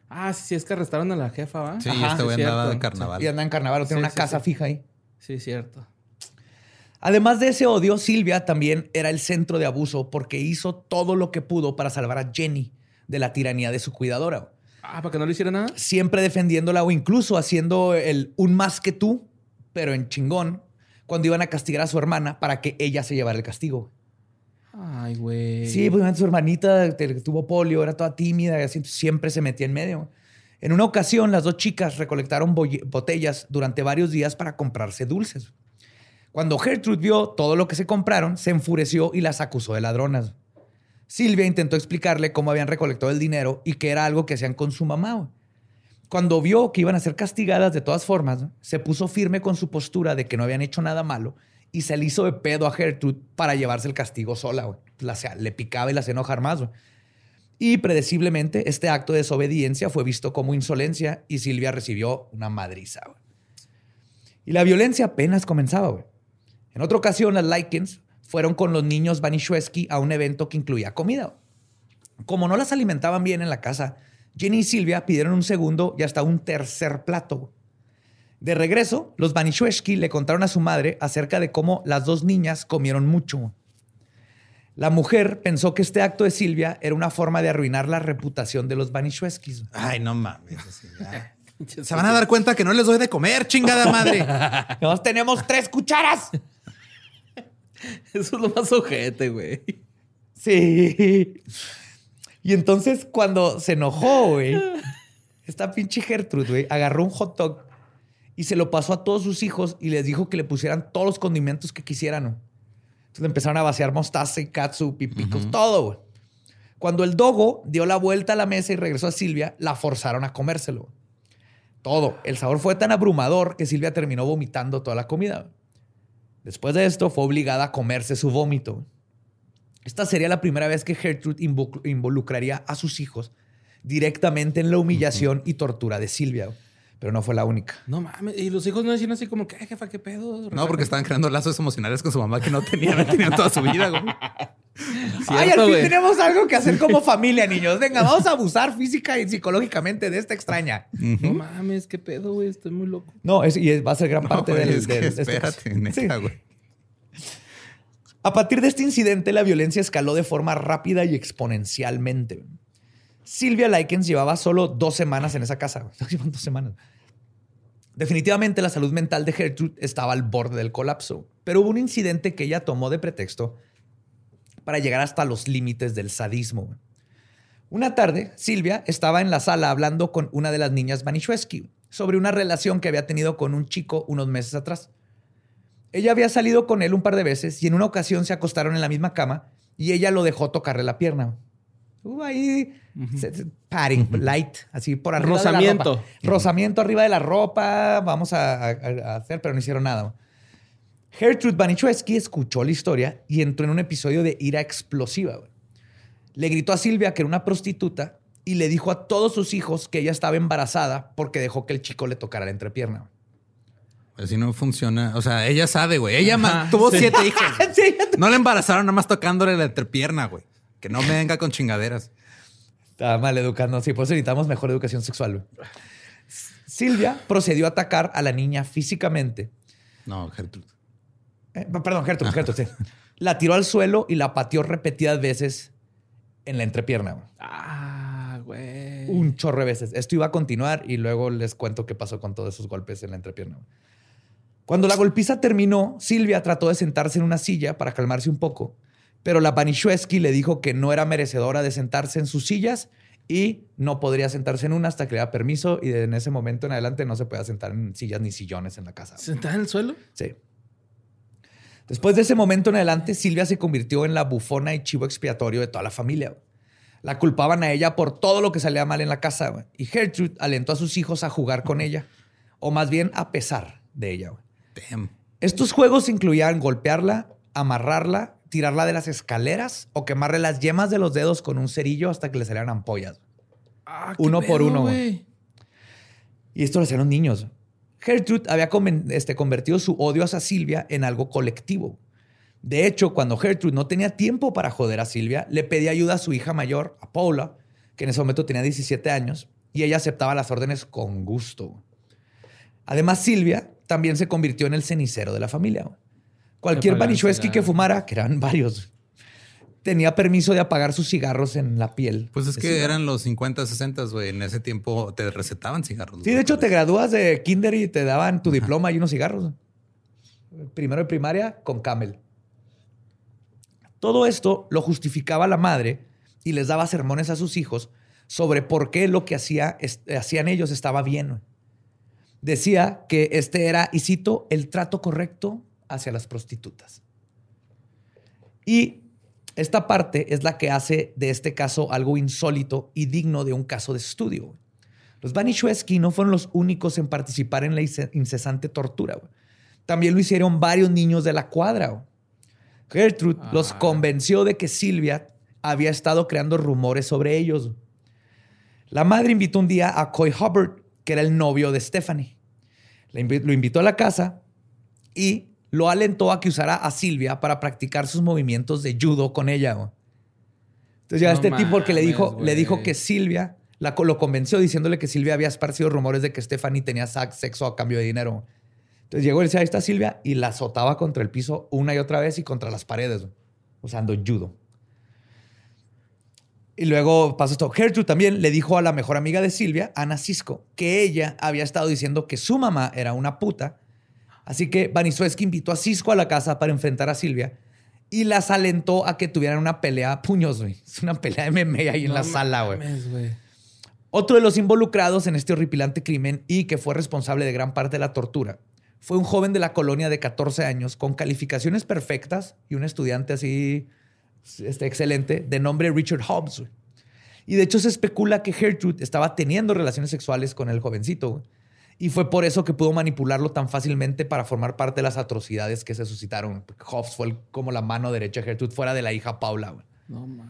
Speaker 5: Ah, sí, sí, es que arrestaron a la jefa, ¿va?
Speaker 3: Sí,
Speaker 4: Ajá,
Speaker 3: este güey andaba de carnaval.
Speaker 4: Y anda en carnaval, o tiene
Speaker 5: Sí,
Speaker 4: una
Speaker 5: sí,
Speaker 4: casa
Speaker 5: sí.
Speaker 4: fija ahí.
Speaker 5: Sí, cierto.
Speaker 4: Además de ese odio, Silvia también era el centro de abuso porque hizo todo lo que pudo para salvar a Jenny de la tiranía de su cuidadora.
Speaker 5: Ah, ¿para que no le hiciera nada?
Speaker 4: Siempre defendiéndola o incluso haciendo el un más que tú, pero en chingón, cuando iban a castigar a su hermana para que ella se llevara el castigo.
Speaker 5: Ay, güey.
Speaker 4: Sí, pues su hermanita tuvo polio, era toda tímida y así siempre se metía en medio. En una ocasión, las dos chicas recolectaron botellas durante varios días para comprarse dulces. Cuando Gertrude vio todo lo que se compraron, se enfureció y las acusó de ladronas. Silvia intentó explicarle cómo habían recolectado el dinero y que era algo que hacían con su mamá. Cuando vio que iban a ser castigadas de todas formas, se puso firme con su postura de que no habían hecho nada malo y se le hizo de pedo a Gertrude para llevarse el castigo sola. le picaba y la hacía enojar más. Y predeciblemente, este acto de desobediencia fue visto como insolencia y Silvia recibió una madriza. Y la violencia apenas comenzaba. En otra ocasión, las Likens fueron con los niños Banishwesky a un evento que incluía comida. Como no las alimentaban bien en la casa, Jenny y Silvia pidieron un segundo y hasta un tercer plato. De regreso, los Banishwesky le contaron a su madre acerca de cómo las dos niñas comieron mucho. La mujer pensó que este acto de Silvia era una forma de arruinar la reputación de los Banishweskis.
Speaker 3: Ay, no mames. Se van a dar cuenta que no les doy de comer, chingada madre.
Speaker 4: Nos tenemos tres cucharas.
Speaker 5: Eso es lo más ojete, güey.
Speaker 4: Sí. Y entonces cuando se enojó, güey, esta pinche Gertrude, güey, agarró un hot dog y se lo pasó a todos sus hijos y les dijo que le pusieran todos los condimentos que quisieran. güey. Entonces le empezaron a vaciar mostaza y katsu, pipicos, todo, güey. Cuando el dogo dio la vuelta a la mesa y regresó a Silvia, la forzaron a comérselo. Todo. El sabor fue tan abrumador que Silvia terminó vomitando toda la comida. Después de esto, fue obligada a comerse su vómito. Esta sería la primera vez que Gertrude involucraría a sus hijos directamente en la humillación y tortura de Silvia. Pero no fue la única.
Speaker 5: No mames. Y los hijos no decían así como que, Ay, jefa, qué pedo.
Speaker 3: No, porque estaban creando lazos emocionales con su mamá que no tenían, no tenían toda su vida, güey.
Speaker 4: Ay, al fin tenemos algo que hacer como familia, niños. Venga, vamos a abusar física y psicológicamente de esta extraña.
Speaker 5: No mames, qué pedo, güey. Estoy muy loco.
Speaker 4: No, es, y va a ser gran parte del,
Speaker 3: es que espérate, neta, güey.
Speaker 4: A partir de este incidente, la violencia escaló de forma rápida y exponencialmente. Silvia Likens llevaba solo dos semanas en esa casa. dos semanas. Definitivamente la salud mental de Gertrude estaba al borde del colapso, pero hubo un incidente que ella tomó de pretexto para llegar hasta los límites del sadismo. Una tarde, Silvia estaba en la sala hablando con una de las niñas Banishweski sobre una relación que había tenido con un chico unos meses atrás. Ella había salido con él un par de veces y en una ocasión se acostaron en la misma cama y ella lo dejó tocarle la pierna. Ahí padding, light, así por arriba
Speaker 5: Rozamiento.
Speaker 4: de la ropa. Rozamiento arriba de la ropa, vamos a, hacer, pero no hicieron nada. Gertrude Banichewski escuchó la historia y entró en un episodio de ira explosiva. Le gritó a Silvia que era una prostituta y le dijo a todos sus hijos que ella estaba embarazada porque dejó que el chico le tocara la entrepierna.
Speaker 3: Así no funciona. O sea, ella sabe, güey. Ella tuvo siete hijos. no le embarazaron nada más tocándole la entrepierna, güey. Que no me venga con chingaderas.
Speaker 4: Está mal educando. Sí, por eso necesitamos mejor educación sexual. Silvia procedió a atacar a la niña físicamente.
Speaker 3: No, Gertrude.
Speaker 4: Eh, perdón, Gertrude, Gertrude, sí. La tiró al suelo y la pateó repetidas veces en la entrepierna.
Speaker 5: Ah, güey.
Speaker 4: Un chorro de veces. Esto iba a continuar y luego les cuento qué pasó con todos esos golpes en la entrepierna. Cuando la golpiza terminó, Silvia trató de sentarse en una silla para calmarse un poco, pero la Banishweski le dijo que no era merecedora de sentarse en sus sillas y no podría sentarse en una hasta que le da permiso y en ese momento en adelante no se puede sentar en sillas ni sillones en la casa.
Speaker 5: ¿Sentada en el suelo?
Speaker 4: Sí. Después de ese momento en adelante, Silvia se convirtió en la bufona y chivo expiatorio de toda la familia. La culpaban a ella por todo lo que salía mal en la casa y Gertrude alentó a sus hijos a jugar con ella, o más bien a pesar de ella. Estos juegos incluían golpearla, amarrarla, tirarla de las escaleras o quemarle las yemas de los dedos con un cerillo hasta que le salieran ampollas.
Speaker 5: Ah,
Speaker 4: uno por uno. Y esto lo hacían los niños. Gertrude había este, convertido su odio hacia Silvia en algo colectivo. De hecho, cuando Gertrude no tenía tiempo para joder a Silvia, le pedía ayuda a su hija mayor, a Paula, que en ese momento tenía 17 años, y ella aceptaba las órdenes con gusto. Además, Silvia también se convirtió en el cenicero de la familia. Cualquier Banichueski que fumara, que eran varios, tenía permiso de apagar sus cigarros en la piel.
Speaker 3: Pues es que eran los 50, 60, güey. En ese tiempo te recetaban cigarros.
Speaker 4: Sí, de hecho, te gradúas de kinder y te daban tu diploma y unos cigarros. Primero de primaria con Camel. Todo esto lo justificaba la madre y les daba sermones a sus hijos sobre por qué lo que hacía, hacían ellos estaba bien decía que este era, y cito, el trato correcto hacia las prostitutas. Y esta parte es la que hace de este caso algo insólito y digno de un caso de estudio. Los Banishweski no fueron los únicos en participar en la incesante tortura. También lo hicieron varios niños de la cuadra. Gertrude los ah. convenció de que Silvia había estado creando rumores sobre ellos. La madre invitó un día a Coy Hubbard, que era el novio de Stephanie. Lo invitó a la casa y lo alentó a que usara a Silvia para practicar sus movimientos de judo con ella. Entonces ya este tipo que le dijo, le dijo que Silvia la, lo convenció diciéndole que Silvia había esparcido rumores de que Stephanie tenía sexo a cambio de dinero. Entonces llegó y decía, ahí está Silvia, y la azotaba contra el piso una y otra vez y contra las paredes, usando judo. Y luego pasó esto. Gertrude también le dijo a la mejor amiga de Silvia, Ana Cisco, que ella había estado diciendo que su mamá era una puta. Así que Banisueski invitó a Cisco a la casa para enfrentar a Silvia y las alentó a que tuvieran una pelea a puños, güey. Es una pelea de MMA ahí en la sala, güey. Otro de los involucrados en este horripilante crimen y que fue responsable de gran parte de la tortura fue un joven de la colonia de 14 años con calificaciones perfectas y un estudiante así este, excelente de nombre Richard Hobbs. Y de hecho se especula que Gertrude estaba teniendo relaciones sexuales con el jovencito. Y fue por eso que pudo manipularlo tan fácilmente para formar parte de las atrocidades que se suscitaron. Hobbs fue el- como la mano derecha de Gertrude fuera de la hija Paula. güey.
Speaker 5: No mames.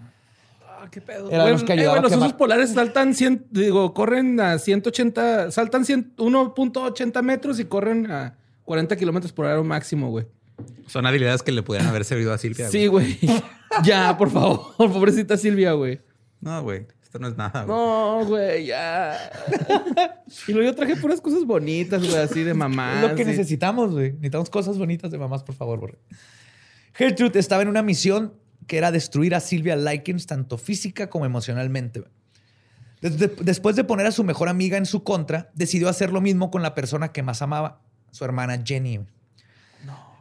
Speaker 5: Ah, qué pedo. Güey,
Speaker 4: los que
Speaker 5: eh, los osos polares saltan 100, digo, corren a 180, saltan 100 1.80 metros y corren a 40 kilómetros por hora máximo, güey.
Speaker 3: Son habilidades que le pudieran haber servido a Silvia.
Speaker 5: Sí, güey. ya, por favor. Pobrecita Silvia, güey.
Speaker 3: No, güey. Esto no es nada. güey.
Speaker 5: No, güey, ya. y luego yo traje puras cosas bonitas, güey, así de mamá.
Speaker 4: Es lo que necesitamos, güey. Necesitamos cosas bonitas de mamás, por favor, Borre. Gertrude estaba en una misión que era destruir a Silvia Likens tanto física como emocionalmente. güey. Desde- después de poner a su mejor amiga en su contra, decidió hacer lo mismo con la persona que más amaba, su hermana Jenny. güey.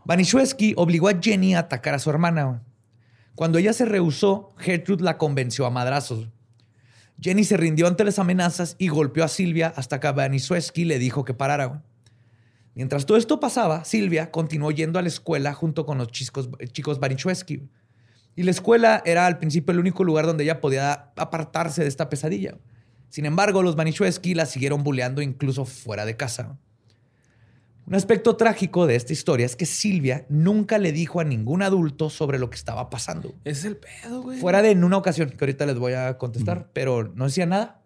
Speaker 4: Banishewski obligó a Jenny a atacar a su hermana. Cuando ella se rehusó, Gertrude la convenció a madrazos. Jenny se rindió ante las amenazas y golpeó a Silvia hasta que Banishewski le dijo que parara. Mientras todo esto pasaba, Silvia continuó yendo a la escuela junto con los chicos, chicos. Y la escuela era al principio el único lugar donde ella podía apartarse de esta pesadilla. Sin embargo, los Banichewski la siguieron bulleando incluso fuera de casa. Un aspecto trágico de esta historia es que Silvia nunca le dijo a ningún adulto sobre lo que estaba pasando.
Speaker 5: Ese es el pedo, güey.
Speaker 4: Fuera de en una ocasión, que ahorita les voy a contestar, pero no decía nada.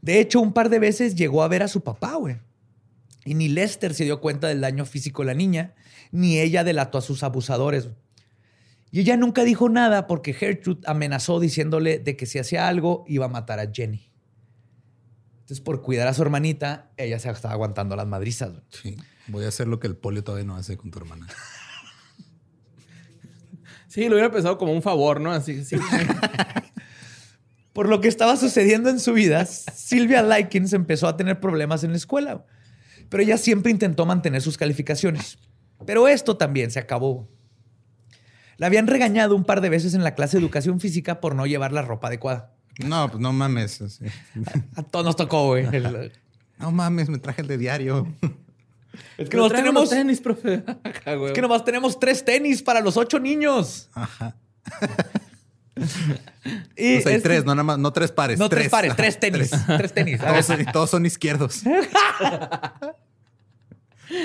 Speaker 4: De hecho, un par de veces llegó a ver a su papá, güey. Y ni Lester se dio cuenta del daño físico de la niña, ni ella delató a sus abusadores. Y ella nunca dijo nada porque Gertrude amenazó diciéndole de que si hacía algo iba a matar a Jenny. Entonces, por cuidar a su hermanita, ella se estaba aguantando las madrizas. güey.
Speaker 3: Sí. Voy a hacer lo que el polio todavía no hace con tu hermana.
Speaker 5: Sí, lo hubiera pensado como un favor, ¿no? Así, sí.
Speaker 4: Por lo que estaba sucediendo en su vida, Silvia Likens empezó a tener problemas en la escuela, pero ella siempre intentó mantener sus calificaciones. Pero esto también se acabó. La habían regañado un par de veces en la clase de educación física por no llevar la ropa adecuada.
Speaker 3: No, pues no mames.
Speaker 4: A todos nos tocó, güey. El-
Speaker 3: No mames, me traje el de diario.
Speaker 4: Es que
Speaker 5: Pero
Speaker 4: nomás tenemos,
Speaker 5: tenis, profe. Güey.
Speaker 4: es que nomás tenemos tres tenis para los ocho niños.
Speaker 3: Ajá.
Speaker 4: Y
Speaker 3: O sea, hay tres, no nada más, no tres pares.
Speaker 4: No, tres, pares, tres tenis. Tres tenis.
Speaker 3: Todos, y todos son izquierdos.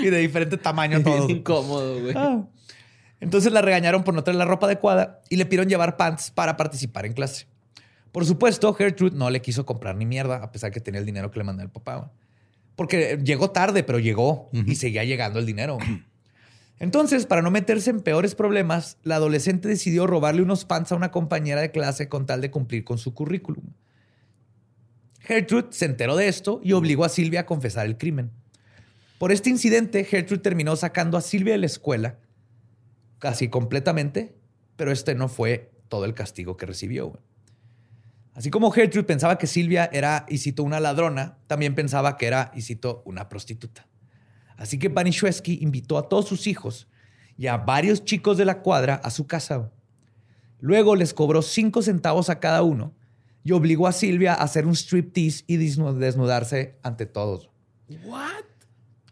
Speaker 4: y de diferente tamaño todos.
Speaker 5: incómodo, güey.
Speaker 4: Ah. Entonces la regañaron por no traer la ropa adecuada y le pidieron llevar pants para participar en clase. Por supuesto, Gertrude no le quiso comprar ni mierda, a pesar que tenía el dinero que le mandó el papá. Porque llegó tarde, pero llegó y seguía llegando el dinero. Entonces, para no meterse en peores problemas, la adolescente decidió robarle unos pants a una compañera de clase con tal de cumplir con su currículum. Gertrude se enteró de esto y obligó a Silvia a confesar el crimen. Por este incidente, Gertrude terminó sacando a Silvia de la escuela casi completamente, pero este no fue todo el castigo que recibió. Así como Gertrude pensaba que Silvia era, y cito, una ladrona, también pensaba que era, y cito, una prostituta. Así que Banishewski invitó a todos sus hijos y a varios chicos de la cuadra a su casa. Luego les cobró cinco centavos a cada uno y obligó a Silvia a hacer un striptease y desnu- desnudarse ante todos.
Speaker 5: What?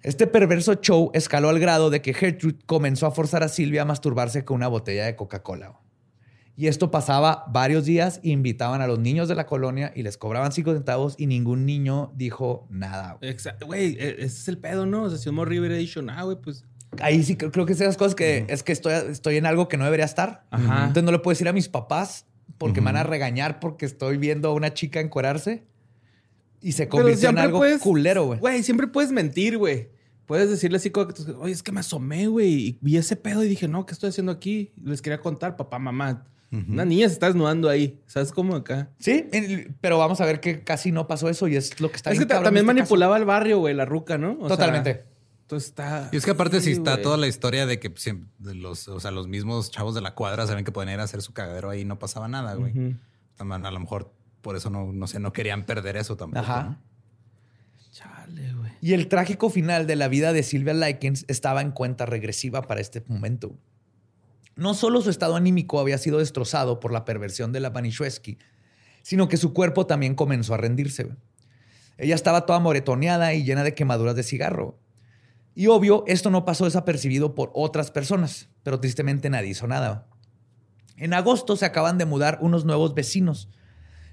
Speaker 4: Este perverso show escaló al grado de que Gertrude comenzó a forzar a Silvia a masturbarse con una botella de Coca-Cola. Y esto pasaba varios días invitaban a los niños de la colonia y les cobraban cinco centavos y ningún niño dijo nada.
Speaker 5: Exacto. Güey, e- ese es el pedo, ¿no? O sea, si un morro hubiera dicho, ah, güey, pues...
Speaker 4: Ahí sí creo, creo que esas cosas que es que estoy, estoy en algo que no debería estar.
Speaker 5: Ajá.
Speaker 4: Entonces no le puedo decir a mis papás porque me van a regañar porque estoy viendo a una chica encuerarse y se convirtió en algo
Speaker 5: puedes-
Speaker 4: culero, güey.
Speaker 5: Güey, siempre puedes mentir, güey. Puedes decirle así como que, tú- oye, es que me asomé, güey, y vi ese pedo y dije, no, ¿qué estoy haciendo aquí? Les quería contar, papá, mamá. Una niña se está desnudando ahí. ¿Sabes cómo acá?
Speaker 4: Sí, pero vamos a ver que casi no pasó eso y es lo que está
Speaker 5: es
Speaker 4: bien
Speaker 5: que también
Speaker 4: este caso.
Speaker 5: manipulaba el barrio, güey, la ruca, ¿no? O sea,
Speaker 4: Totalmente.
Speaker 5: entonces está...
Speaker 3: Y es que aparte si
Speaker 5: Sí,
Speaker 3: está
Speaker 5: güey.
Speaker 3: toda la historia de que siempre- de los, o sea, los mismos chavos de la cuadra saben que pueden ir a hacer su cagadero ahí y no pasaba nada, güey. A lo mejor por eso no, no sé, no querían perder eso tampoco.
Speaker 4: Ajá.
Speaker 3: ¿no?
Speaker 5: Chale, güey.
Speaker 4: Y el trágico final de la vida de Silvia Likens estaba en cuenta regresiva para este momento. No solo su estado anímico había sido destrozado por la perversión de la Banishewski, sino que su cuerpo también comenzó a rendirse. Ella estaba toda moretoneada y llena de quemaduras de cigarro. Y obvio, esto no pasó desapercibido por otras personas, pero tristemente nadie hizo nada. En agosto se acaban de mudar unos nuevos vecinos,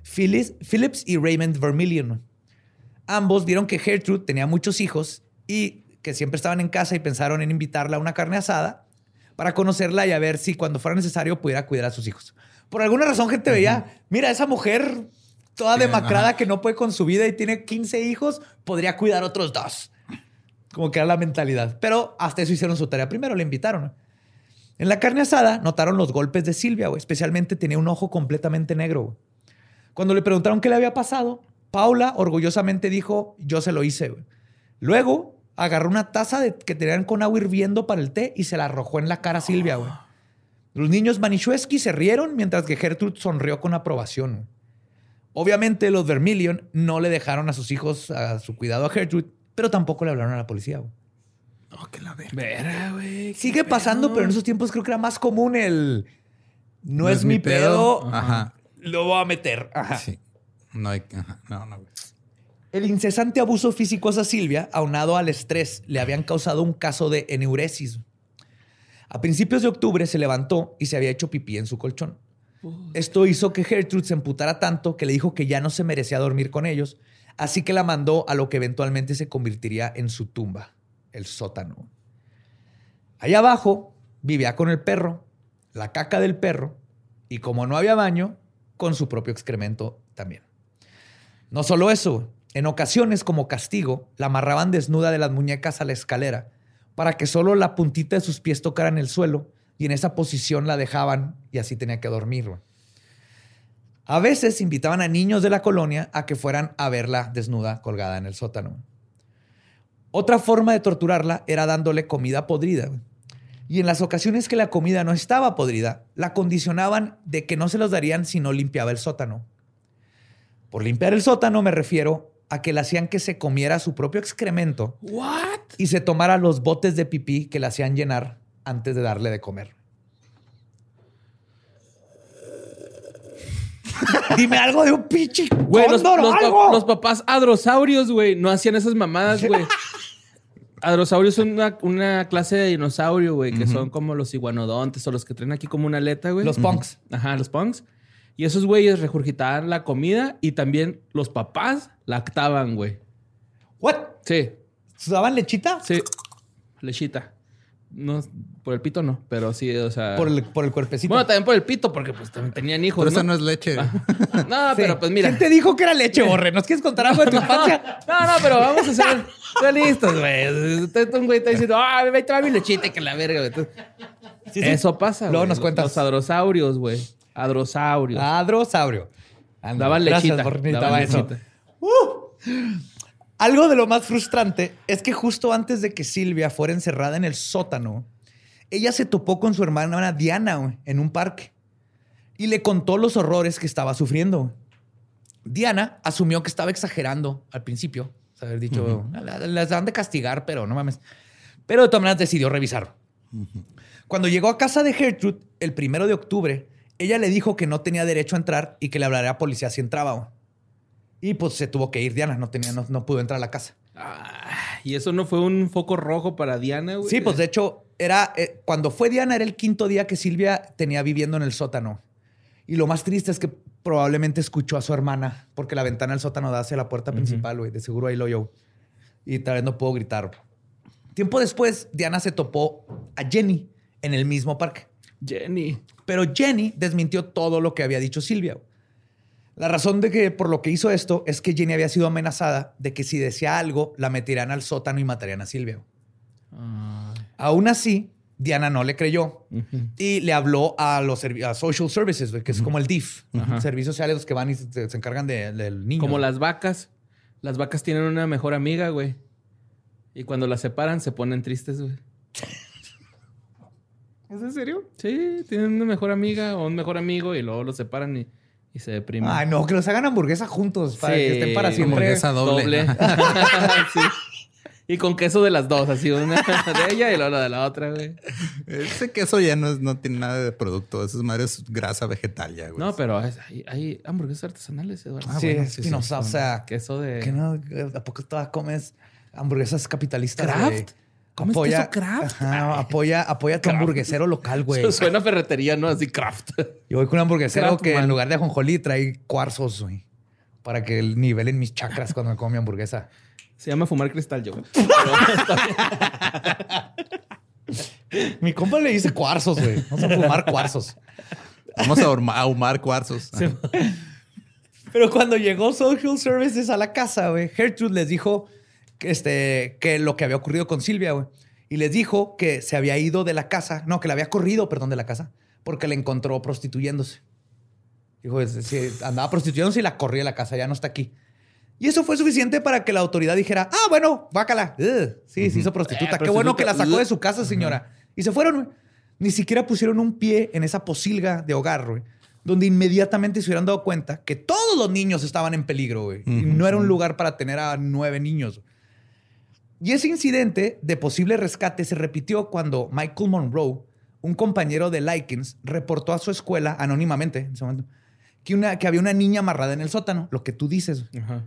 Speaker 4: Phillips y Raymond Vermillion. Ambos vieron que Gertrude tenía muchos hijos y que siempre estaban en casa y pensaron en invitarla a una carne asada para conocerla y a ver si cuando fuera necesario pudiera cuidar a sus hijos. Por alguna razón, gente veía, mira, esa mujer toda
Speaker 3: Sí,
Speaker 4: demacrada
Speaker 3: ajá.
Speaker 4: que no puede con su vida y tiene 15 hijos, podría cuidar otros dos. Como que era la mentalidad. Pero hasta eso hicieron su tarea. Primero le invitaron. En la carne asada notaron los golpes de Silvia, güey. Especialmente tenía un ojo completamente negro. güey. Cuando le preguntaron qué le había pasado, Paula orgullosamente dijo, yo se lo hice. güey. Luego agarró una taza de- que tenían con agua hirviendo para el té y se la arrojó en la cara a Silvia. güey. Los niños Manichueski se rieron mientras que Gertrude sonrió con aprobación. güey. Obviamente los Vermilion no le dejaron a sus hijos a su cuidado a Gertrude, pero tampoco le hablaron a la policía. güey.
Speaker 3: Oh, que la verga.
Speaker 5: Güey.
Speaker 4: Sigue pasando, pero en esos tiempos creo que era más común el no, es, mi pedo,
Speaker 3: Ajá.
Speaker 4: lo voy a meter. Ajá.
Speaker 3: Sí. No hay. Ajá. No, no. güey.
Speaker 4: El incesante abuso físico hacia Silvia, aunado al estrés, le habían causado un caso de eneuresis. A principios de octubre se levantó y se había hecho pipí en su colchón. Esto hizo que Gertrude se emputara tanto que le dijo que ya no se merecía dormir con ellos, así que la mandó a lo que eventualmente se convertiría en su tumba, el sótano. Allá abajo vivía con el perro, la caca del perro, y como no había baño, con su propio excremento también. No solo eso, en ocasiones como castigo, la amarraban desnuda de las muñecas a la escalera para que solo la puntita de sus pies tocaran el suelo y en esa posición la dejaban y así tenía que dormir. A veces invitaban a niños de la colonia a que fueran a verla desnuda colgada en el sótano. Otra forma de torturarla era dándole comida podrida. Y en las ocasiones que la comida no estaba podrida, la condicionaban de que no se los darían si no limpiaba el sótano. Por limpiar el sótano me refiero a que le hacían que se comiera su propio excremento
Speaker 5: ¿What?
Speaker 4: y se tomara los botes de pipí que le hacían llenar antes de darle de comer. Dime algo de un pinche
Speaker 5: Güey, los, pa- papás adrosaurios, güey, no hacían esas mamadas, güey. Adrosaurios son una, una clase de dinosaurio, güey, que son como los iguanodontes o los que traen aquí como una aleta, güey.
Speaker 4: Los punks.
Speaker 5: Ajá, los punks. Y esos güeyes regurgitaban la comida y también los papás lactaban, güey.
Speaker 4: ¿What?
Speaker 5: Sí,
Speaker 4: ¿Daban lechita?
Speaker 5: sí. Lechita. No, por el pito no, pero sí, o sea.
Speaker 4: Por el, por el cuerpecito.
Speaker 5: Bueno, también por el pito, porque pues también tenían hijos.
Speaker 3: Pero
Speaker 5: ¿no?
Speaker 3: esa no es leche.
Speaker 5: No,
Speaker 4: Sí.
Speaker 5: pero pues mira.
Speaker 4: ¿Quién te dijo que era leche, Borre? ¿Nos quieres contar algo de tu infancia?
Speaker 5: No, no, pero vamos a ser realistas, güey. Usted, un güey está diciendo, ah, me trae mi lechita y que la verga, güey. Entonces,
Speaker 4: Sí, sí.
Speaker 5: Eso pasa,
Speaker 4: Luego
Speaker 5: güey.
Speaker 4: nos
Speaker 5: Los-
Speaker 4: cuentas.
Speaker 5: Los adrosaurios, güey.
Speaker 4: Adrosaurio.
Speaker 5: Daban
Speaker 4: gracias,
Speaker 5: lechita. Daban lechita.
Speaker 4: Algo de lo más frustrante es que justo antes de que Silvia fuera encerrada en el sótano, ella se topó con su hermana Diana en un parque y le contó los horrores que estaba sufriendo. Diana asumió que estaba exagerando al principio. Haber dicho, "La- las dan de castigar, pero no mames. Pero de todas maneras decidió revisarlo. Cuando llegó a casa de Gertrude el primero de octubre, ella le dijo que no tenía derecho a entrar y que le hablaría a policía si entraba. güey. Y pues se tuvo que ir Diana, no, tenía, no, no pudo entrar a la casa.
Speaker 5: Ah, y eso no fue un foco rojo para Diana, güey.
Speaker 4: Sí, pues de hecho, era eh, cuando fue Diana, era el quinto día que Silvia tenía viviendo en el sótano. Y lo más triste es que probablemente escuchó a su hermana, porque la ventana del sótano da hacia la puerta principal, güey. De seguro ahí lo oyó. Y tal vez no puedo gritar. Tiempo después, Diana se topó a Jenny en el mismo parque.
Speaker 5: Jenny.
Speaker 4: Pero Jenny desmintió todo lo que había dicho Silvia. La razón de que por lo que hizo esto es que Jenny había sido amenazada de que si decía algo, la meterían al sótano y matarían a Silvia.
Speaker 5: Ah,
Speaker 4: Aún así, Diana no le creyó y le habló a los a social services, que es como el DIF, servicios sociales los que van y se, se encargan de- del niño.
Speaker 5: Como las vacas. Las vacas tienen una mejor amiga, güey. Y cuando las separan se ponen tristes, güey.
Speaker 4: ¿Es en serio?
Speaker 5: Sí, tienen una mejor amiga o un mejor amigo y luego los separan y, y se deprimen.
Speaker 4: Ay, no, que los hagan hamburguesa juntos para
Speaker 5: Sí,
Speaker 4: que estén para siempre.
Speaker 3: Hamburguesa doble.
Speaker 5: Sí. Y con queso de las dos, así una de ella y luego la de la otra, güey.
Speaker 3: Ese queso ya no, es- no tiene nada de producto. Eso es madre es grasa vegetal ya, güey.
Speaker 5: No, pero es- hay, hay hamburguesas artesanales, Eduardo.
Speaker 3: Ah,
Speaker 4: sí,
Speaker 3: bueno, sí,
Speaker 4: no,
Speaker 3: sí.
Speaker 4: o sea,
Speaker 5: queso de...
Speaker 4: que no, ¿a poco todas comes hamburguesas capitalistas?
Speaker 5: Kraft.
Speaker 4: güey?
Speaker 5: ¿Comes
Speaker 4: Apoya,
Speaker 5: queso Kraft?
Speaker 4: Ajá, apoya, apoya tu hamburguesero local, güey.
Speaker 5: Eso suena a ferretería, ¿no? Así craft.
Speaker 4: Yo voy con un hamburguesero que
Speaker 5: man.
Speaker 4: en lugar de ajonjolí trae cuarzos, güey. para que el nivel en mis chakras cuando me como mi hamburguesa.
Speaker 5: Se llama fumar cristal, yo.
Speaker 4: Mi compa le dice cuarzos, güey. Vamos a fumar cuarzos.
Speaker 3: Vamos a ahuma- ahumar cuarzos.
Speaker 4: Pero cuando llegó Social Services a la casa, güey, Gertrude les dijo este, que lo que había ocurrido con Silvia, güey. Y les dijo que se había ido de la casa, no, que la había corrido, perdón, de la casa, porque la encontró prostituyéndose. Dijo, andaba prostituyéndose y la corrió de la casa, ya no está aquí. Y eso fue suficiente para que la autoridad dijera, ah, bueno, bácala. Ugh, sí, se hizo prostituta.
Speaker 5: Eh,
Speaker 4: Qué bueno que la sacó de su casa, señora. Y se fueron, güey. Ni siquiera pusieron un pie en esa posilga de hogar, güey. Donde inmediatamente se hubieran dado cuenta que todos los niños estaban en peligro, güey. Y no era un lugar para tener a nueve niños. Y ese incidente de posible rescate se repitió cuando Michael Monroe, un compañero de Likens, reportó a su escuela anónimamente en ese momento que, una, que había una niña amarrada en el sótano, lo que tú dices.
Speaker 5: Ajá.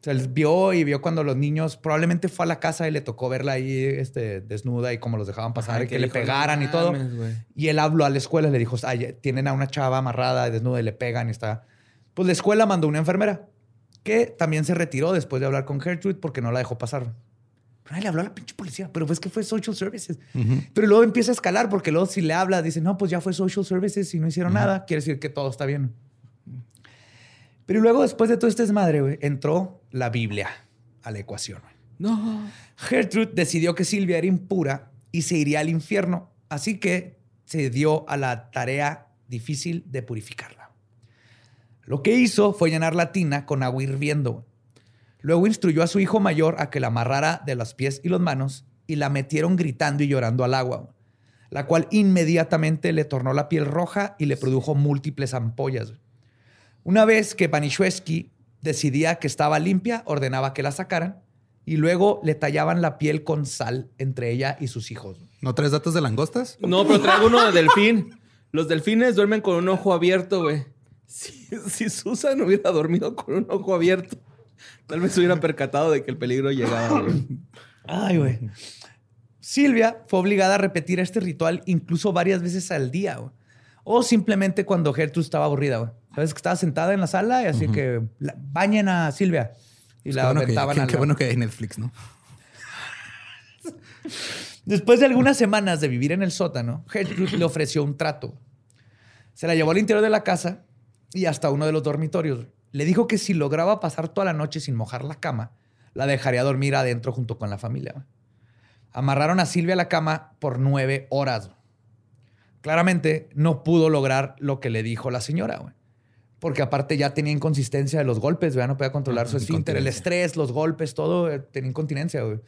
Speaker 4: O sea, él vio y vio cuando los niños probablemente fue a la casa y le tocó verla ahí este, desnuda y cómo los dejaban pasar
Speaker 5: Ajá,
Speaker 4: y que, le pegaran
Speaker 5: "No
Speaker 4: y todo.
Speaker 5: mames, güey".
Speaker 4: Y él habló a la escuela y le dijo, "Ay, tienen a una chava amarrada y desnuda y le pegan y está. Pues la escuela mandó una enfermera que también se retiró después de hablar con Gertrude porque no la dejó pasar. Pero le habló a la pinche policía, pero pues que fue Social Services. Pero luego empieza a escalar porque luego si le habla, dice, no, pues ya fue Social Services y no hicieron nada, quiere decir que todo está bien. Pero luego, después de todo este desmadre, entró la Biblia a la ecuación.
Speaker 5: No.
Speaker 4: Gertrude decidió que Silvia era impura y se iría al infierno, así que se dio a la tarea difícil de purificarla. Lo que hizo fue llenar la tina con agua hirviendo. Luego instruyó a su hijo mayor a que la amarrara de los pies y las manos y la metieron gritando y llorando al agua, la cual inmediatamente le tornó la piel roja y le produjo múltiples ampollas. Una vez que Panishwesky decidía que estaba limpia, ordenaba que la sacaran y luego le tallaban la piel con sal entre ella y sus hijos.
Speaker 3: ¿No traes datos de langostas?
Speaker 5: No, pero traigo uno de delfín. Los delfines duermen con un ojo abierto, güey. Si, si Susan hubiera dormido con un ojo abierto, tal vez se hubiera percatado de que el peligro llegaba, güey.
Speaker 4: Ay, güey. Silvia fue obligada a repetir este ritual incluso varias veces al día. güey. O simplemente cuando Gertrude estaba aburrida. güey. Sabes que estaba sentada en la sala y así que la- bañen a Silvia. Y
Speaker 3: Qué
Speaker 4: la
Speaker 3: bueno, que,
Speaker 4: aventaban
Speaker 3: qué bueno que hay Netflix, ¿no?
Speaker 4: Después de algunas semanas de vivir en el sótano, Gertrude le ofreció un trato. Se la llevó al interior de la casa y hasta uno de los dormitorios. Le dijo que si lograba pasar toda la noche sin mojar la cama, la dejaría dormir adentro junto con la familia. Amarraron a Silvia a la cama por nueve horas. Claramente no pudo lograr lo que le dijo la señora, güey. Porque aparte ya tenía inconsistencia de los golpes, ¿verdad? No podía controlar su esfínter, el estrés, los golpes, todo, eh, tenía incontinencia, güey.